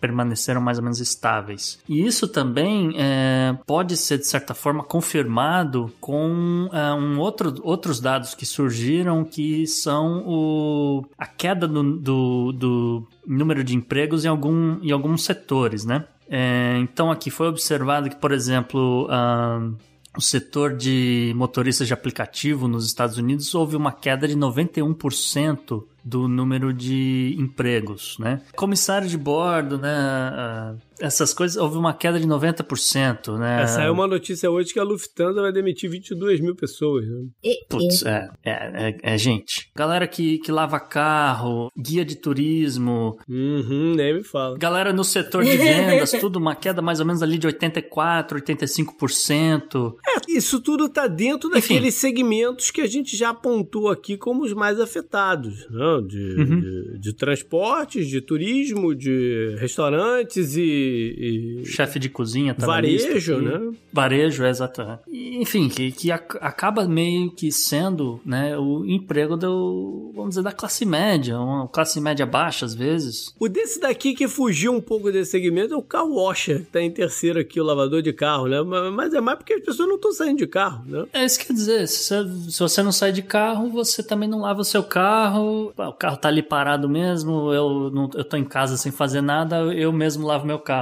permaneceram mais ou menos estáveis. E isso também é, pode ser, de certa forma, confirmado com é, um outro, outros dados que surgiram que são o, a queda do, do, do número de empregos em, algum, em alguns setores, né? É, então aqui foi observado que, por exemplo, uh, o setor de motoristas de aplicativo nos Estados Unidos houve uma queda de 91% do número de empregos, né? Comissário de bordo, né? Essas coisas, houve uma queda de 90%, né? Essa é uma notícia hoje que a Lufthansa vai demitir 22 mil pessoas. Né? Putz, é, é, é, é, gente. Galera que, que lava carro, guia de turismo. Uhum, nem me fala. Galera no setor de vendas, (laughs) tudo uma queda mais ou menos ali de 84%, 85%. É, isso tudo tá dentro daqueles Enfim. segmentos que a gente já apontou aqui como os mais afetados, né? De, uhum. de, de transportes, de turismo, de restaurantes e. e... Chefe de cozinha tá Varejo, né? Varejo, é exatamente. Enfim, que, que acaba meio que sendo né, o emprego do, vamos dizer, da classe média, uma classe média baixa às vezes. O desse daqui que fugiu um pouco desse segmento é o car washer, que tá em terceiro aqui, o lavador de carro, né? Mas é mais porque as pessoas não estão saindo de carro, né? É isso que quer dizer, se você, se você não sai de carro, você também não lava o seu carro, o carro tá ali parado mesmo, eu, não, eu tô em casa sem fazer nada, eu mesmo lavo meu carro.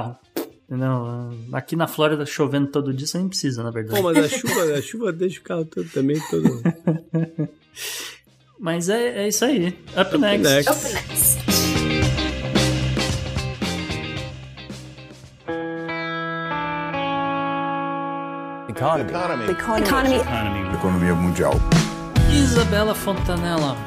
Não, aqui na Flórida chovendo todo dia, você nem precisa, na verdade. Pô, mas a chuva, a chuva deixa o carro todo, também todo. (laughs) mas é, é isso aí. Up, Up next. next. Up next. Economy. Economy. Economy. Economy. Economia mundial. Isabela Fontanella,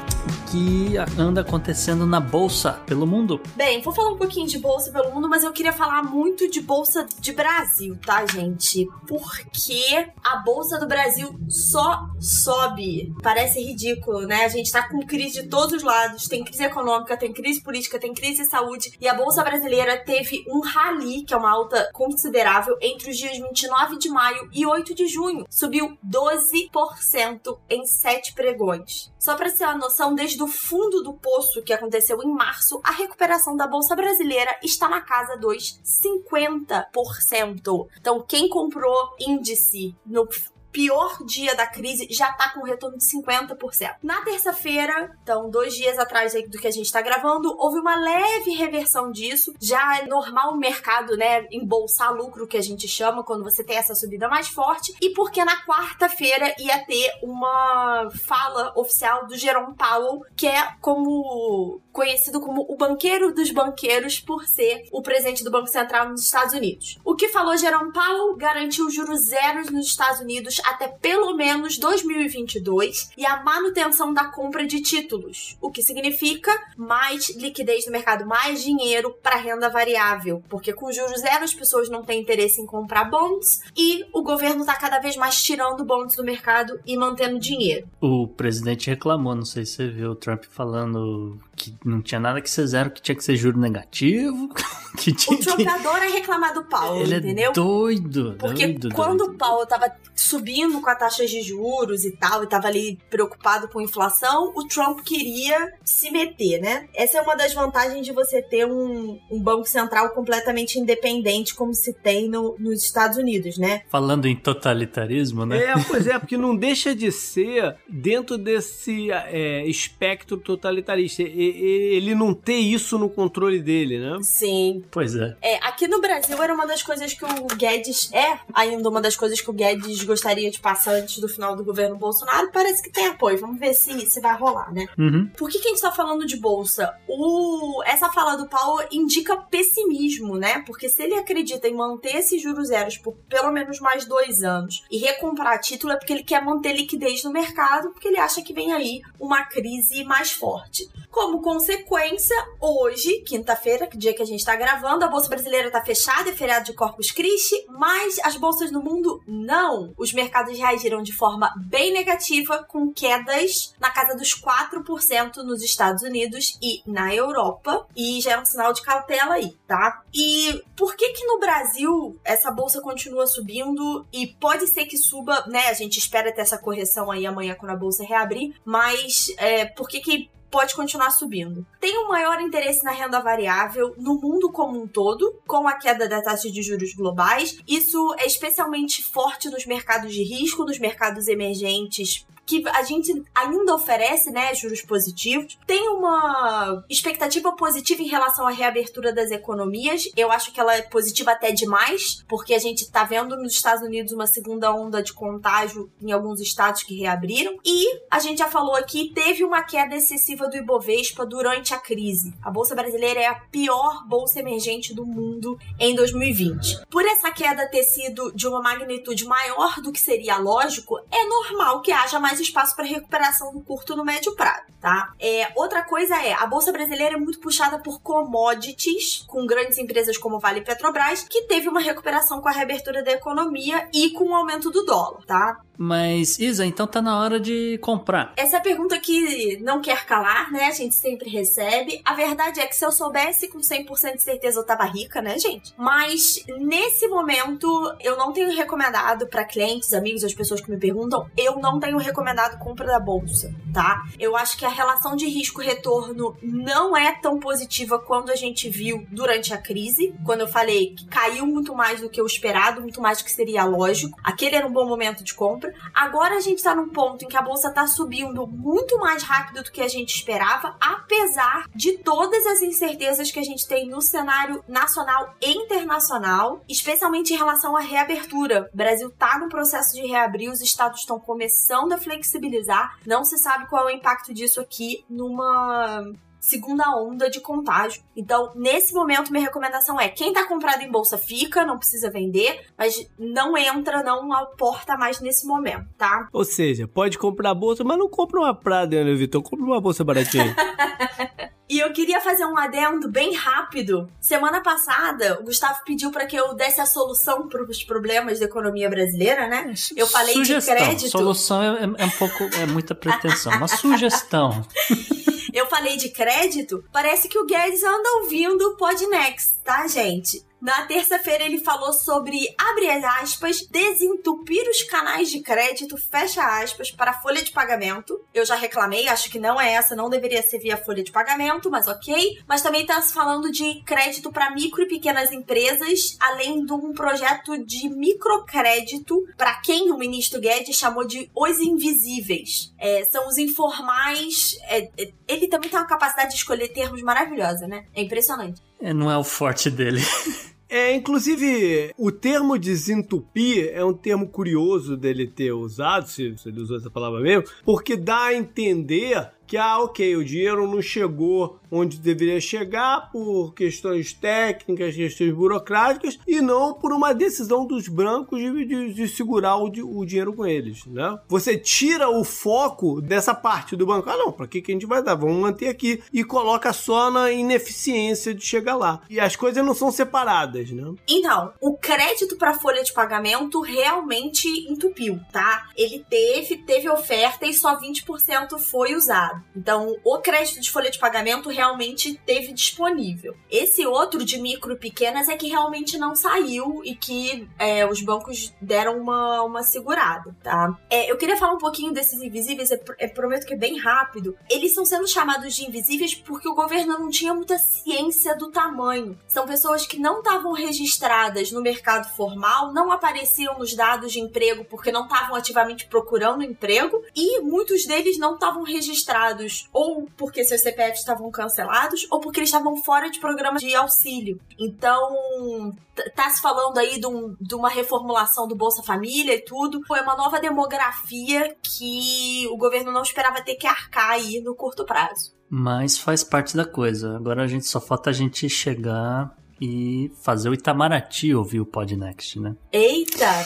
que anda acontecendo na bolsa pelo mundo? Bem, vou falar um pouquinho de bolsa pelo mundo, mas eu queria falar muito de bolsa de Brasil, tá, gente? Porque a bolsa do Brasil só sobe. Parece ridículo, né? A gente tá com crise de todos os lados. Tem crise econômica, tem crise política, tem crise de saúde. E a bolsa brasileira teve um rally, que é uma alta considerável, entre os dias 29 de maio e 8 de junho. Subiu 12% em sete pregões. Só para ter uma noção, desde o fundo do poço que aconteceu em março, a recuperação da bolsa brasileira está na casa dos 50%. Então, quem comprou índice no pior dia da crise já tá com retorno de 50%. Na terça-feira, então dois dias atrás do que a gente tá gravando, houve uma leve reversão disso. Já é normal o mercado, né, embolsar lucro, que a gente chama, quando você tem essa subida mais forte. E porque na quarta-feira ia ter uma fala oficial do Jerome Powell, que é como conhecido como o banqueiro dos banqueiros por ser o presidente do Banco Central nos Estados Unidos. O que falou Jerome Powell garantiu juros zeros nos Estados Unidos até pelo menos 2022 e a manutenção da compra de títulos, o que significa mais liquidez no mercado, mais dinheiro para renda variável, porque com juros zero as pessoas não têm interesse em comprar bonds e o governo está cada vez mais tirando bonds do mercado e mantendo dinheiro. O presidente reclamou, não sei se você viu o Trump falando que não tinha nada que ser zero, que tinha que ser juro negativo. (laughs) Que tinha o Trump que... adora reclamar do Paulo, Ele é entendeu? É doido. Porque doido, quando doido. o Paulo tava subindo com a taxa de juros e tal, e tava ali preocupado com inflação, o Trump queria se meter, né? Essa é uma das vantagens de você ter um, um banco central completamente independente, como se tem no, nos Estados Unidos, né? Falando em totalitarismo, né? É, pois é, porque não (laughs) deixa de ser dentro desse é, espectro totalitarista. Ele não ter isso no controle dele, né? Sim. Pois é. É, aqui no Brasil era uma das coisas que o Guedes é ainda uma das coisas que o Guedes gostaria de passar antes do final do governo Bolsonaro. Parece que tem apoio. Vamos ver se, se vai rolar, né? Uhum. Por que, que a gente tá falando de bolsa? O, essa fala do Paulo indica pessimismo, né? Porque se ele acredita em manter esses juros zeros por pelo menos mais dois anos e recomprar título, é porque ele quer manter liquidez no mercado, porque ele acha que vem aí uma crise mais forte. Como consequência, hoje, quinta-feira, dia que a gente tá gravando, a Bolsa Brasileira tá fechada, é feriado de Corpus Christi, mas as bolsas no mundo não. Os mercados reagiram de forma bem negativa, com quedas na casa dos 4% nos Estados Unidos e na Europa, e já é um sinal de cautela aí, tá? E por que que no Brasil essa bolsa continua subindo e pode ser que suba, né? A gente espera ter essa correção aí amanhã quando a bolsa reabrir, mas é, por que que pode continuar subindo. Tem um maior interesse na renda variável no mundo como um todo, com a queda da taxa de juros globais. Isso é especialmente forte nos mercados de risco, nos mercados emergentes que a gente ainda oferece, né, juros positivos. Tem uma expectativa positiva em relação à reabertura das economias. Eu acho que ela é positiva até demais, porque a gente tá vendo nos Estados Unidos uma segunda onda de contágio em alguns estados que reabriram. E a gente já falou aqui, teve uma queda excessiva do Ibovespa durante a crise. A bolsa brasileira é a pior bolsa emergente do mundo em 2020. Por essa queda ter sido de uma magnitude maior do que seria lógico, é normal que haja mais espaço para recuperação no curto e no médio prazo, tá? É, outra coisa é, a bolsa brasileira é muito puxada por commodities, com grandes empresas como Vale e Petrobras, que teve uma recuperação com a reabertura da economia e com o aumento do dólar, tá? Mas, Isa, então tá na hora de comprar. Essa é a pergunta que não quer calar, né? A gente sempre recebe. A verdade é que se eu soubesse com 100% de certeza eu tava rica, né, gente? Mas nesse momento eu não tenho recomendado para clientes, amigos, as pessoas que me perguntam, eu não tenho recomendado compra da bolsa, tá? Eu acho que a relação de risco-retorno não é tão positiva quanto a gente viu durante a crise, quando eu falei que caiu muito mais do que o esperado, muito mais do que seria lógico. Aquele era um bom momento de compra. Agora a gente tá num ponto em que a bolsa tá subindo muito mais rápido do que a gente esperava, apesar de todas as incertezas que a gente tem no cenário nacional e internacional, especialmente em relação à reabertura. O Brasil tá no processo de reabrir, os estados estão começando a flexibilizar. Não se sabe qual é o impacto disso aqui numa segunda onda de contágio. Então, nesse momento, minha recomendação é: quem tá comprado em bolsa fica, não precisa vender, mas não entra, não aporta mais nesse momento, tá? Ou seja, pode comprar bolsa, mas não compra uma Prada, né, Vitor? Compra uma bolsa baratinha. (laughs) E eu queria fazer um adendo bem rápido. Semana passada, o Gustavo pediu para que eu desse a solução para os problemas da economia brasileira, né? Eu falei sugestão. de crédito. Solução é, é um pouco, é muita pretensão. Uma sugestão. (laughs) Eu falei de crédito, parece que o Guedes anda ouvindo o Podnext, tá, gente? Na terça-feira ele falou sobre, abre aspas, desentupir os canais de crédito, fecha aspas, para a folha de pagamento. Eu já reclamei, acho que não é essa, não deveria ser via folha de pagamento, mas ok. Mas também está se falando de crédito para micro e pequenas empresas, além de um projeto de microcrédito para quem o ministro Guedes chamou de os invisíveis. É, são os informais. É, é, ele também tem uma capacidade de escolher termos maravilhosa, né? É impressionante. É, não é o forte dele. (laughs) É, inclusive, o termo desentupir é um termo curioso dele ter usado, se, se ele usou essa palavra mesmo, porque dá a entender que, ah, ok, o dinheiro não chegou onde deveria chegar por questões técnicas, questões burocráticas, e não por uma decisão dos brancos de, de, de segurar o, o, dinheiro com eles, né? Você tira o foco dessa parte do banco. Ah, não, para que, que a gente vai dar? Vamos manter aqui. E coloca só na ineficiência de chegar lá. E as coisas não são separadas, né? Então, o crédito para folha de pagamento realmente entupiu, tá? Ele teve, teve oferta e só 20% foi usado. Então, o crédito de folha de pagamento realmente teve disponível. Esse outro de micro e pequenas é que realmente não saiu e que é, os bancos deram uma, uma segurada, tá? É, eu queria falar um pouquinho desses invisíveis, é, é, prometo que é bem rápido. Eles estão sendo chamados de invisíveis porque o governo não tinha muita ciência do tamanho. São pessoas que não estavam registradas no mercado formal, não apareciam nos dados de emprego porque não estavam ativamente procurando emprego e muitos deles não estavam registrados ou porque seus CPFs estavam cancelados ou porque eles estavam fora de programa de auxílio. Então, tá se falando aí de, um, de, uma reformulação do Bolsa Família e tudo. Foi uma nova demografia que o governo não esperava ter que arcar aí no curto prazo. Mas faz parte da coisa. Agora a gente só falta a gente chegar e fazer o Itamaraty ouvir o Podnext, né? Eita!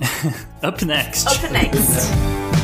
(laughs) Up next. Up next. (laughs)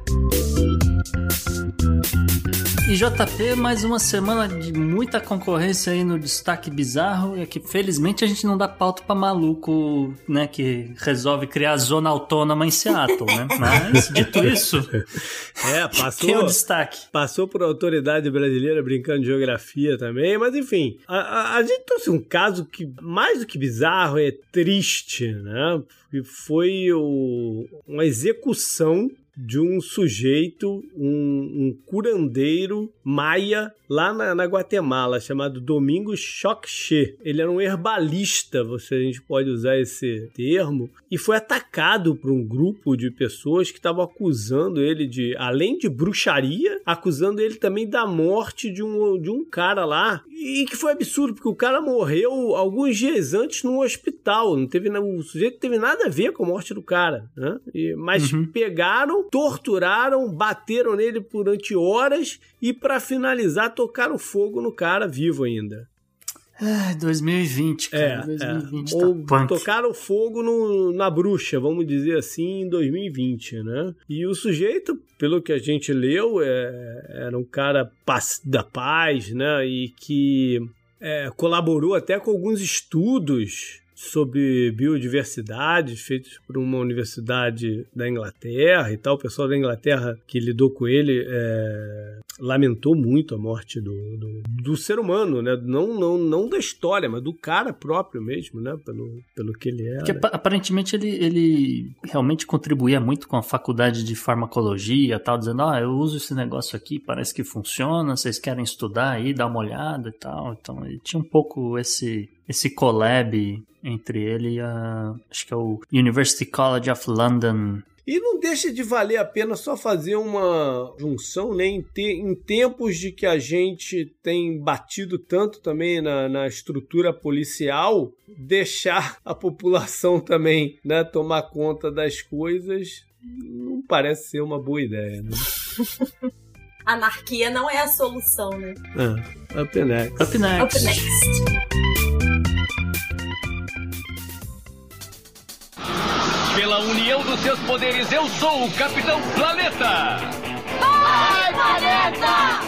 E JP, mais uma semana de muita concorrência aí no destaque bizarro. É que felizmente a gente não dá pauta pra maluco, né? Que resolve criar zona autônoma em Seattle, né? (laughs) Mas, dito isso. É, (laughs) passou. Que é o destaque. Passou por autoridade brasileira brincando de geografia também, mas enfim. A, a, a gente trouxe um caso que, mais do que bizarro, é triste, né? que foi o, uma execução de um sujeito, um, um curandeiro maia lá na, na, Guatemala, chamado Domingos Chokche. Ele era um herbalista, você, a gente pode usar esse termo, e foi atacado por um grupo de pessoas que estavam acusando ele de, além de bruxaria, acusando ele também da morte de um, de um cara lá. E que foi absurdo, porque o cara morreu alguns dias antes num hospital. Não teve, o sujeito não teve nada a ver com a morte do cara. Né? E, mas uhum. pegaram, torturaram, bateram nele durante horas e, para finalizar, tocaram fogo no cara vivo ainda. Ah, 2020, cara. É, 2020 é. tá Ou punk. tocaram fogo no, na bruxa, vamos dizer assim, em 2020, né? E o sujeito, pelo que a gente leu, é, era um cara da paz, né? E que é, colaborou até com alguns estudos sobre biodiversidade, feitos por uma universidade da Inglaterra e tal. O pessoal da Inglaterra que lidou com ele é, lamentou muito a morte do, do, do, ser humano, né? Não, não, não da história, mas do cara próprio mesmo, né? Pelo, pelo que ele era. Porque aparentemente ele, ele realmente contribuía muito com a faculdade de farmacologia tal, dizendo, ah, eu uso esse negócio aqui, parece que funciona, vocês querem estudar aí, dar uma olhada e tal. Então ele tinha um pouco esse esse collab entre ele e a. Acho que é o University College of London. E não deixa de valer a pena só fazer uma junção, né? Em, te, em tempos de que a gente tem batido tanto também na, na estrutura policial, deixar a população também né, tomar conta das coisas não parece ser uma boa ideia, né? (laughs) Anarquia não é a solução, né? Ah, up next. Up next. Up next. Pela união dos seus poderes, eu sou o Capitão Planeta! Vai, Planeta!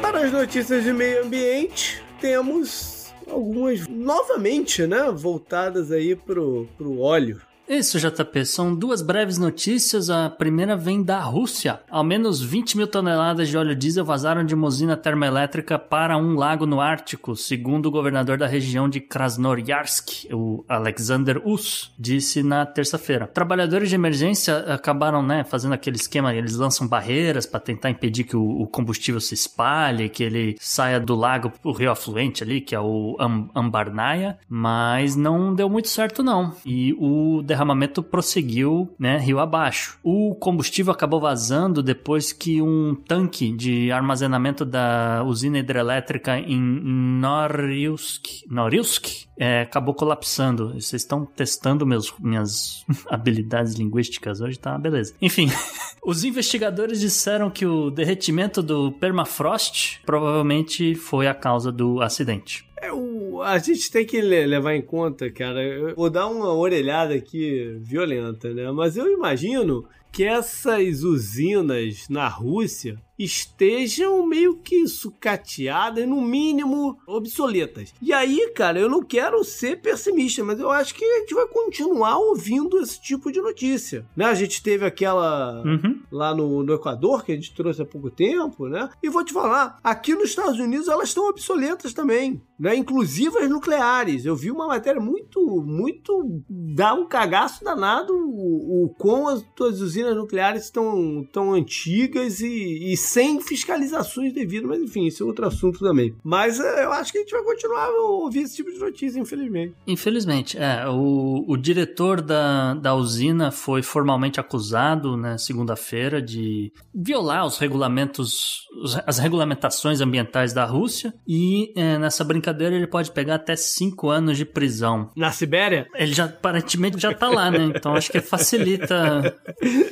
Para as notícias de meio ambiente, temos algumas novamente, né, voltadas aí pro, pro óleo. Isso, JP. São duas breves notícias. A primeira vem da Rússia. Ao menos 20 mil toneladas de óleo diesel vazaram de uma usina termoelétrica para um lago no Ártico, segundo o governador da região de Krasnoyarsk, o Alexander Us, disse na terça-feira. Trabalhadores de emergência acabaram né, fazendo aquele esquema, eles lançam barreiras para tentar impedir que o, combustível se espalhe, que ele saia do lago, o rio afluente ali, que é o Ambarnaya, mas não deu muito certo não. E o derramamento prosseguiu, né, rio abaixo. O combustível acabou vazando depois que um tanque de armazenamento da usina hidrelétrica em Norilsk, Norilsk é, acabou colapsando. Vocês estão testando meus, minhas (laughs) habilidades linguísticas hoje, tá? Beleza. Enfim, (laughs) os investigadores disseram que o derretimento do permafrost provavelmente foi a causa do acidente. É, o, a gente tem que levar em conta, cara. Eu vou dar uma orelhada aqui violenta, né? Mas eu imagino que essas usinas na Rússia estejam meio que sucateadas, no mínimo obsoletas. E aí, cara, eu não quero ser pessimista, mas eu acho que a gente vai continuar ouvindo esse tipo de notícia. Né? A gente teve aquela uhum. lá no, no, Equador, que a gente trouxe há pouco tempo, né? E vou te falar, aqui nos Estados Unidos elas estão obsoletas também, né? Inclusive as nucleares. Eu vi uma matéria muito, muito dá um cagaço danado o, o com as tuas usinas nucleares estão tão antigas e, e sem fiscalizações devidas, mas enfim, isso é outro assunto também. Mas é, eu acho que a gente vai continuar a ouvir esse tipo de notícia, infelizmente. Infelizmente, é. O, o diretor da, da usina foi formalmente acusado na né, segunda-feira de violar os regulamentos, as regulamentações ambientais da Rússia e é, nessa brincadeira ele pode pegar até cinco anos de prisão. Na Sibéria? Ele já aparentemente já tá lá, né? Então acho que facilita. (laughs)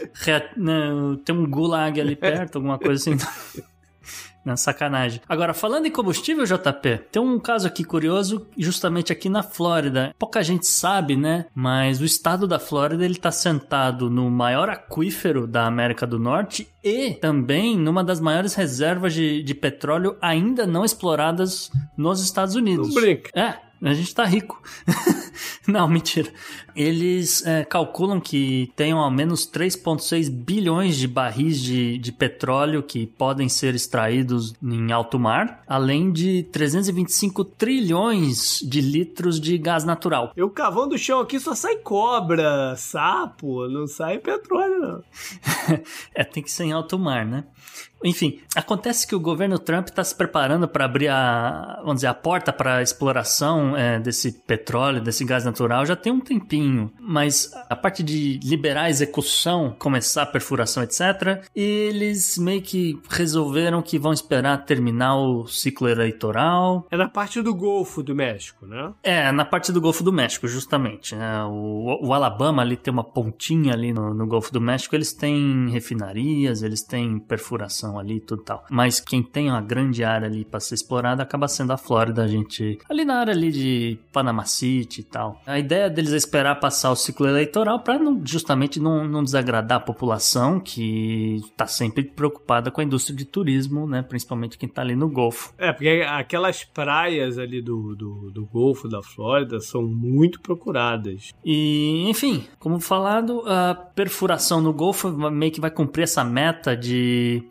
Né, tem um gulag ali (laughs) perto, alguma coisa assim. (laughs) Na sacanagem. Agora, falando em combustível, JP, tem um caso aqui curioso, justamente aqui na Flórida. Pouca gente sabe, né? Mas o estado da Flórida ele tá sentado no maior aquífero da América do Norte e também numa das maiores reservas de, de petróleo ainda não exploradas nos Estados Unidos. Não brinca. É, A gente tá rico. (laughs) Não, mentira. Eles é, calculam que tenham ao menos 3,6 bilhões de barris de, de petróleo que podem ser extraídos em alto mar, além de 325 trilhões de litros de gás natural. Eu cavando o chão aqui só sai cobra, sapo, não sai petróleo, não. (laughs) é, tem que ser em alto mar, né? Enfim, acontece que o governo Trump está se preparando para abrir a, vamos dizer, a porta para a exploração é, desse petróleo, desse gás natural já tem um tempinho, mas a parte de liberar a execução, começar a perfuração, etc., eles meio que resolveram que vão esperar terminar o ciclo eleitoral. É na parte do Golfo do México, né? É, na parte do Golfo do México, justamente. Né? O, o Alabama ali tem uma pontinha ali no, no Golfo do México, eles têm refinarias, eles têm perfuração ali e tudo tal. Mas quem tem uma grande área ali para ser explorada acaba sendo a Flórida, a gente ali na área ali de Panama City e tal. A ideia deles é esperar passar o ciclo eleitoral para justamente não, não desagradar a população que está sempre preocupada com a indústria de turismo, né? Principalmente quem está ali no Golfo. É, porque aquelas praias ali do, do, do Golfo da Flórida são muito procuradas. E, enfim, como falado, a perfuração no Golfo meio que vai cumprir essa meta de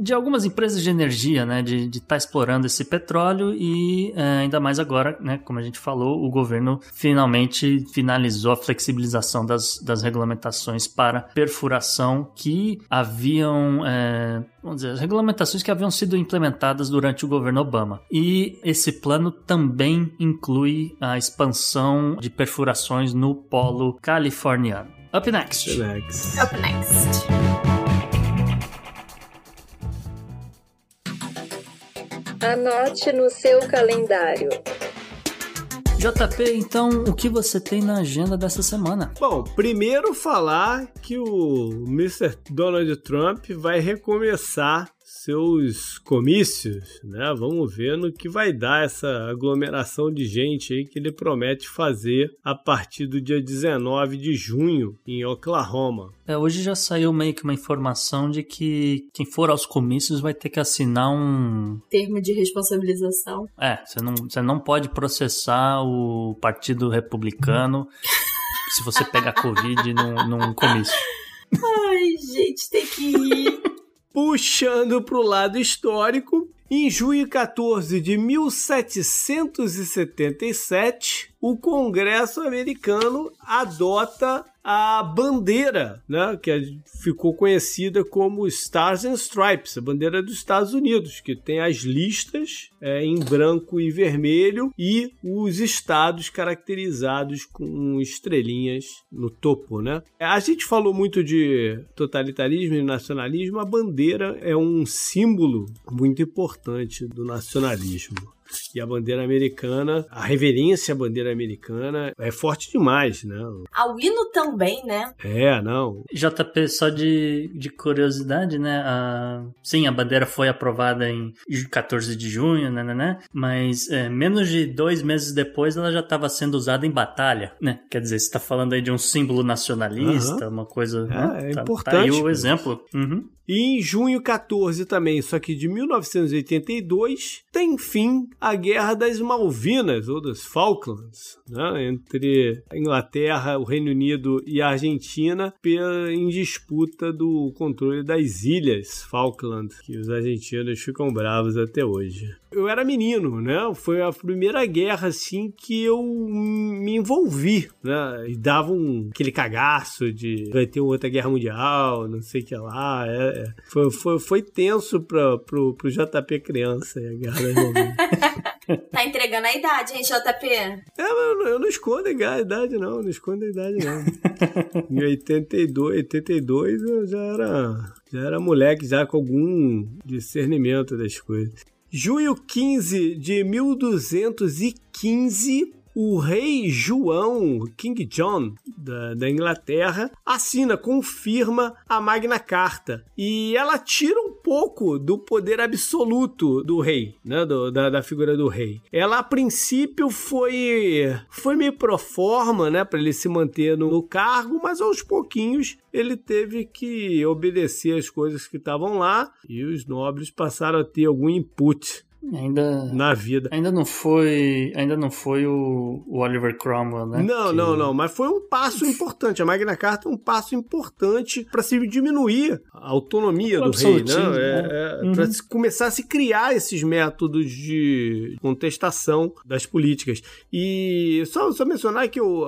de algumas empresas de energia, né, de estar tá explorando esse petróleo e é, ainda mais agora, né, como a gente falou, o governo finalmente finalizou a flexibilização das, das regulamentações para perfuração que haviam, é, vamos dizer, as regulamentações que haviam sido implementadas durante o governo Obama. E esse plano também inclui a expansão de perfurações no polo californiano. Up next. Up next. Up next. Anote no seu calendário. JP, então, o que você tem na agenda dessa semana? Bom, primeiro falar que o Mr. Donald Trump vai recomeçar seus comícios, né? Vamos ver no que vai dar essa aglomeração de gente aí que ele promete fazer a partir do dia 19 de junho em Oklahoma. É, hoje já saiu meio que uma informação de que quem for aos comícios vai ter que assinar um termo de responsabilização. É, você não, você não pode processar o Partido Republicano se você pegar Covid num, num comício. Ai, gente, tem que ir. Puxando para o lado histórico, em junho 14 de 1777, o Congresso americano adota a bandeira, né, que é, ficou conhecida como Stars and Stripes, a bandeira dos Estados Unidos, que tem as listas é, em branco e vermelho e os estados caracterizados com estrelinhas no topo, né? A gente falou muito de totalitarismo e nacionalismo, a bandeira é um símbolo muito importante do nacionalismo. E a bandeira americana, a reverência à bandeira americana é forte demais, né? Ao hino também, né? É, não. JP, só de, de curiosidade, né? A, sim, a bandeira foi aprovada em 14 de junho, né? né, né? Mas é, menos de dois meses depois ela já estava sendo usada em batalha, né? Quer dizer, você está falando aí de um símbolo nacionalista, uhum. uma coisa. É, né? é tá, importante. Tá aí o exemplo. Uhum. E em junho 14 também, só que de 1982, tem fim a Guerra das Malvinas, ou das Falklands, né? entre a Inglaterra, o Reino Unido e a Argentina, em disputa do controle das ilhas Falkland, que os argentinos ficam bravos até hoje. Eu era menino, né? Foi a primeira guerra, assim, que eu me envolvi, né? E dava um, aquele cagaço de vai ter outra guerra mundial, não sei o que lá. É, é. Foi, foi, foi tenso pra, pro, pro JP criança a guerra das (laughs) Tá entregando a idade, hein, JP? É, eu, eu não escondo a idade, não. Não escondo a idade, não. em 82, 82 eu já era, já era moleque, já com algum discernimento das coisas. Junho 15 de 1215, o rei João, King John da, da, Inglaterra, assina, confirma a Magna Carta. E ela tira um pouco do poder absoluto do rei, né? Do, da, da, figura do rei. Ela, a princípio, foi, foi meio pro forma, né? Para ele se manter no, no cargo, mas aos pouquinhos ele teve que obedecer as coisas que estavam lá e os nobres passaram a ter algum input Ainda na vida. Ainda não foi, ainda não foi o, o Oliver Cromwell, né? Não, que... não, não, mas foi um passo importante. A Magna Carta é um passo importante para se diminuir a autonomia do rei, né? É, é, uhum. Para começar a se criar esses métodos de contestação das políticas. E só, só mencionar que eu,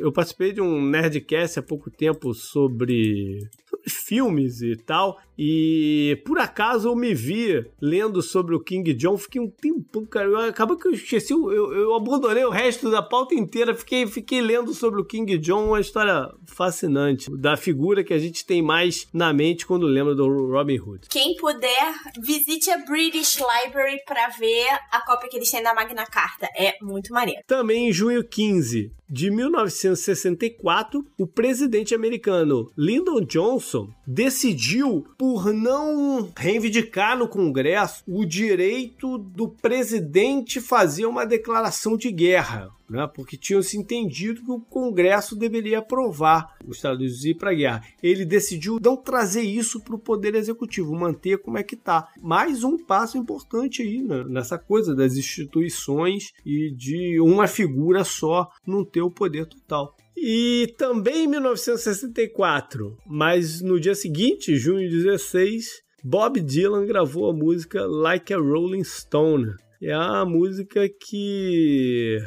eu participei de um Nerdcast há pouco tempo sobre filmes e tal. E por acaso eu me vi lendo sobre o King John, fiquei um tempo, cara. Acabou que eu esqueci, eu, eu abandonei o resto da pauta inteira, fiquei, fiquei lendo sobre o King John, uma história fascinante, da figura que a gente tem mais na mente quando lembra do Robin Hood. Quem puder, visite a British Library para ver a cópia que eles têm da Magna Carta. É muito maneiro. Também em junho 15 de 1964, o presidente americano Lyndon Johnson decidiu por não reivindicar no Congresso o direito do presidente fazer uma declaração de guerra né? porque tinham se entendido que o Congresso deveria aprovar os Estados Unidos ir para a guerra. Ele decidiu não trazer isso para o Poder Executivo, manter como é que está. Mais um passo importante aí né? nessa coisa das instituições e de uma figura só não ter o poder total. E também em 1964, mas no dia seguinte, junho 16, Bob Dylan gravou a música Like a Rolling Stone. É a música que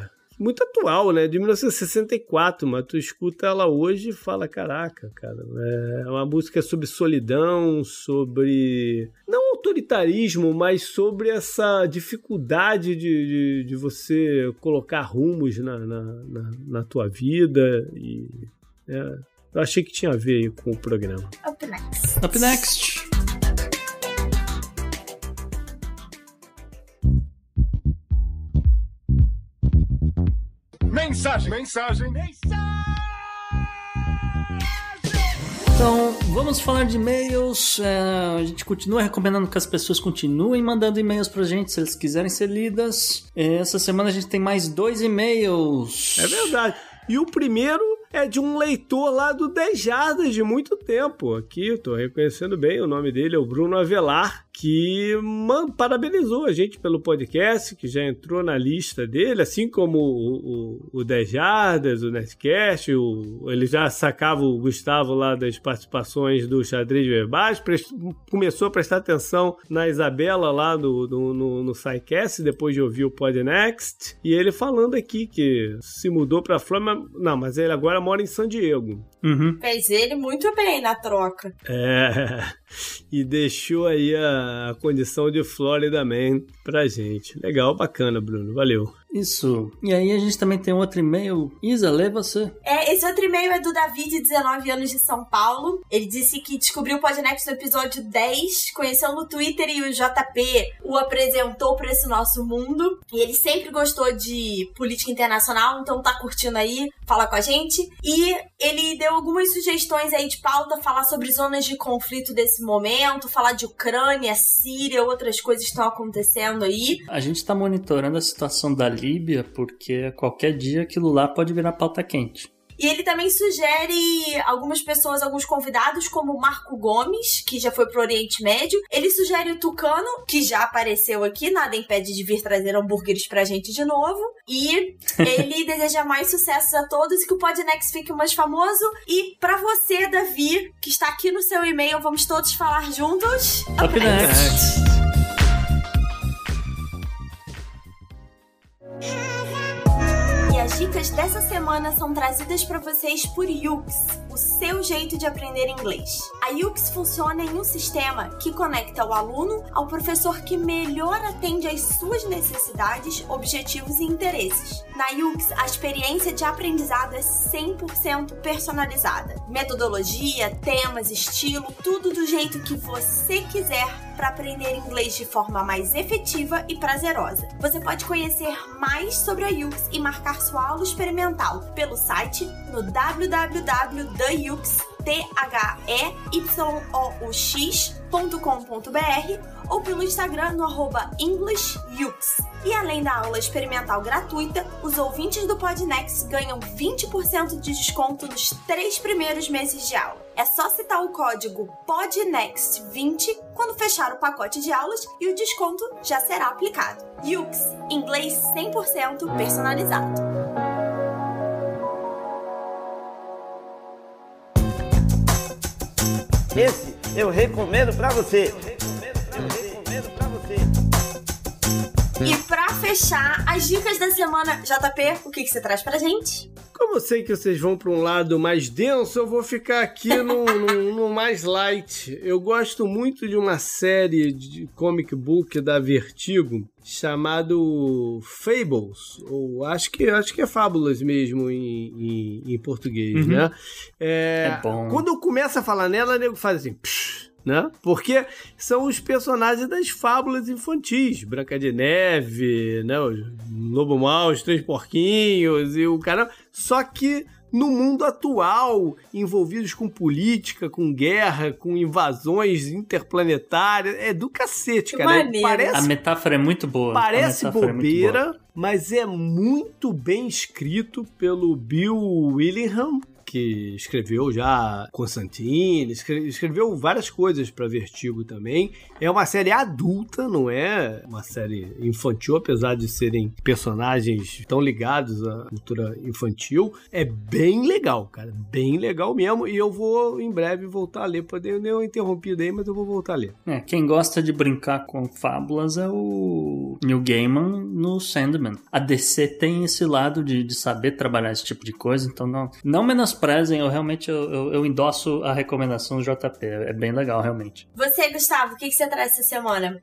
muito atual, né? De 1964, mas tu escuta ela hoje e fala: caraca, cara, é uma música sobre solidão, sobre. não autoritarismo, mas sobre essa dificuldade de, de, de você colocar rumos na, na, na, na tua vida. E. É, eu achei que tinha a ver com o programa. Up next. Up next. Mensagem. Mensagem. Então, vamos falar de e-mails. É, a gente continua recomendando que as pessoas continuem mandando e-mails pra gente se eles quiserem ser lidas. É, essa semana a gente tem mais dois e-mails. É verdade. E o primeiro é de um leitor lá do 10 Jardas de muito tempo. Aqui, eu tô reconhecendo bem, o nome dele é o Bruno Avelar que man, parabenizou a gente pelo podcast, que já entrou na lista dele, assim como o, o, o 10 Jardas, o Netcast, o, ele já sacava o Gustavo lá das participações do Xadrez Verbais, prest, começou a prestar atenção na Isabela lá do, do, no, no SciCast, depois de ouvir o Podnext, e ele falando aqui que se mudou pra Flórida, não, mas ele agora mora em San Diego. Uhum. Fez ele muito bem na troca. É, e deixou aí a, condição de Florida Man pra gente. Legal, bacana, Bruno. Valeu. Isso. E aí a gente também tem outro e-mail. Isa, lê você. É, esse outro e-mail é do David, de 19 anos, de São Paulo. Ele disse que descobriu o Podnext no episódio 10, conheceu no Twitter e o JP o apresentou para esse nosso mundo. E ele sempre gostou de política internacional, então tá curtindo aí, fala com a gente. E ele deu algumas sugestões aí de pauta, falar sobre zonas de conflito desse momento, falar de Ucrânia, Síria, outras coisas que estão acontecendo aí. A gente tá monitorando a situação da Líbia, porque qualquer dia aquilo lá pode virar pauta quente. E ele também sugere algumas pessoas, alguns convidados, como o Marco Gomes, que já foi pro Oriente Médio. Ele sugere o Tucano, que já apareceu aqui, nada impede de vir trazer hambúrgueres pra gente de novo. E ele (laughs) deseja mais sucessos a todos e que o Podnext fique mais famoso. E para você, Davi, que está aqui no seu e-mail, vamos todos falar juntos. Up next. As dicas dessa semana são trazidas para vocês por Yux, o seu jeito de aprender inglês. A Yux funciona em um sistema que conecta o aluno ao professor que melhor atende às suas necessidades, objetivos e interesses. Na Yux, a experiência de aprendizado é 100% personalizada. Metodologia, temas, estilo, tudo do jeito que você quiser para aprender inglês de forma mais efetiva e prazerosa. Você pode conhecer mais sobre a Yux e marcar sua aula experimental pelo site no www.theyux.com T-H-E-Y-O-U-X.com.br ou pelo Instagram no arroba EnglishYux. E além da aula experimental gratuita, os ouvintes do Podnext ganham 20% de desconto nos três primeiros meses de aula. É só citar o código PODNEXT20 quando fechar o pacote de aulas e o desconto já será aplicado. Yux, inglês 100% personalizado. Esse eu recomendo para você. E pra fechar, as dicas da semana, JP, o que, que você traz pra gente? Como eu sei que vocês vão para um lado mais denso, eu vou ficar aqui no, no, no, mais light. Eu gosto muito de uma série de comic book da Vertigo chamado Fables, ou acho que acho que é Fábulas mesmo em, em, em português, uhum. né? É, é bom. Quando eu começo a falar nela, o nego faz assim. Psh, né? Porque são os personagens das fábulas infantis, Branca de Neve, né? O Lobo Mal, os Três Porquinhos e o cara. Só que no mundo atual, envolvidos com política, com guerra, com invasões interplanetárias, é do cacete, cara. Parece, a metáfora é muito boa. Parece é bobeira, é mas é muito bem escrito pelo Bill Willingham, que escreveu já Constantine, escreveu várias coisas para Vertigo também. É uma série adulta, não é uma série infantil, apesar de serem personagens tão ligados à cultura infantil. É bem legal, cara, bem legal mesmo. E eu vou em breve voltar a ler. Poder eu interrompido aí, mas eu vou voltar a ler. É, quem gosta de brincar com fábulas é o Neil Gaiman no Sandman. A DC tem esse lado de, de saber trabalhar esse tipo de coisa, então não, não menos menosprezem, eu realmente eu, eu, eu, endosso a recomendação do JP. É bem legal, realmente. Você, Gustavo, o que, que você traz essa semana?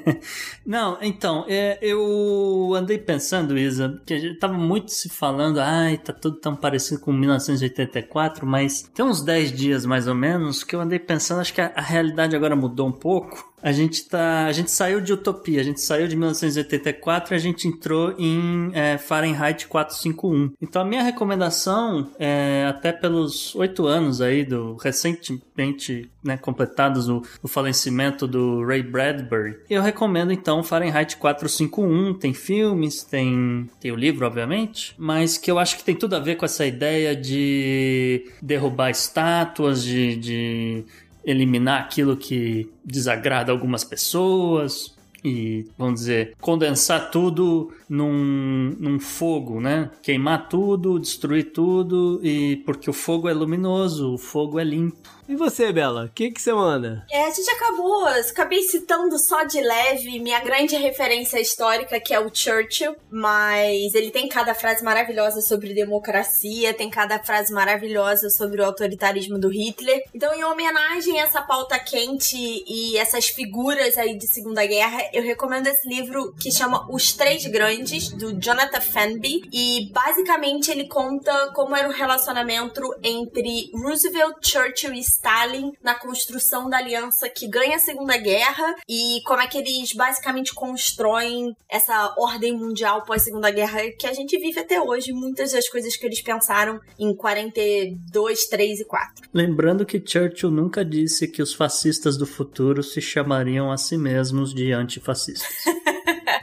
(laughs) Não, então, é, eu andei pensando, Isa, que a gente tava muito se falando, ai, tá tudo tão parecido com 1984, mas tem uns 10 dias mais ou menos que eu andei pensando, acho que a, a realidade agora mudou um pouco. A gente tá, a gente saiu de utopia, a gente saiu de 1984 e a gente entrou em é, Fahrenheit 451. Então a minha recomendação, é, até pelos oito anos aí do recentemente né, completados o, o, falecimento do Ray Bradbury, eu recomendo então Fahrenheit 451. Tem filmes, tem tem o livro obviamente, mas que eu acho que tem tudo a ver com essa ideia de derrubar estátuas, de, de eliminar aquilo que desagrada algumas pessoas e, vamos dizer, condensar tudo num, num fogo, né? Queimar tudo, destruir tudo e porque o fogo é luminoso, o fogo é limpo. E você, Bela, o que, que você manda? É, a gente acabou, acabei citando só de leve minha grande referência histórica, que é o Churchill, mas ele tem cada frase maravilhosa sobre democracia, tem cada frase maravilhosa sobre o autoritarismo do Hitler. Então, em homenagem a essa pauta quente e essas figuras aí de Segunda Guerra, eu recomendo esse livro que chama Os Três Grandes, do Jonathan Fenby, e basicamente ele conta como era o relacionamento entre Roosevelt, Churchill e Stalin na construção da aliança que ganha a Segunda Guerra e como é que eles basicamente constroem essa ordem mundial pós-Segunda Guerra que a gente vive até hoje. Muitas das coisas que eles pensaram em 42, 3 e 4. Lembrando que Churchill nunca disse que os fascistas do futuro se chamariam a si mesmos de antifascistas.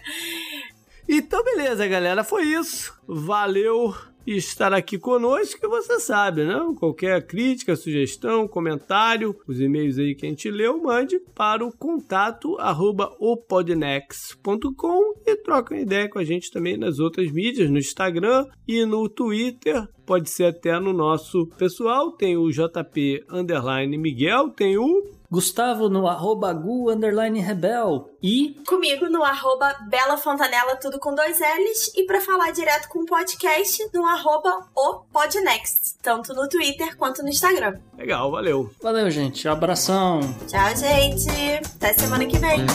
(laughs) então, beleza, galera. Foi isso. Valeu estar aqui conosco, que você sabe, né? Qualquer crítica, sugestão, comentário, os e-mails aí que a gente leu, mande para o contato arroba opodnex.com e troca uma ideia com a gente também nas outras mídias, no Instagram e no Twitter. Pode ser até no nosso pessoal, tem o JP Underline Miguel, tem o Gustavo no arroba gu, underline rebel e... Comigo no arroba Bela Fontanella, tudo com dois L's e para falar direto com o podcast no arroba o podnext, tanto no Twitter quanto no Instagram. Legal, valeu. Valeu, gente. Abração. Tchau, gente. Até semana que vem.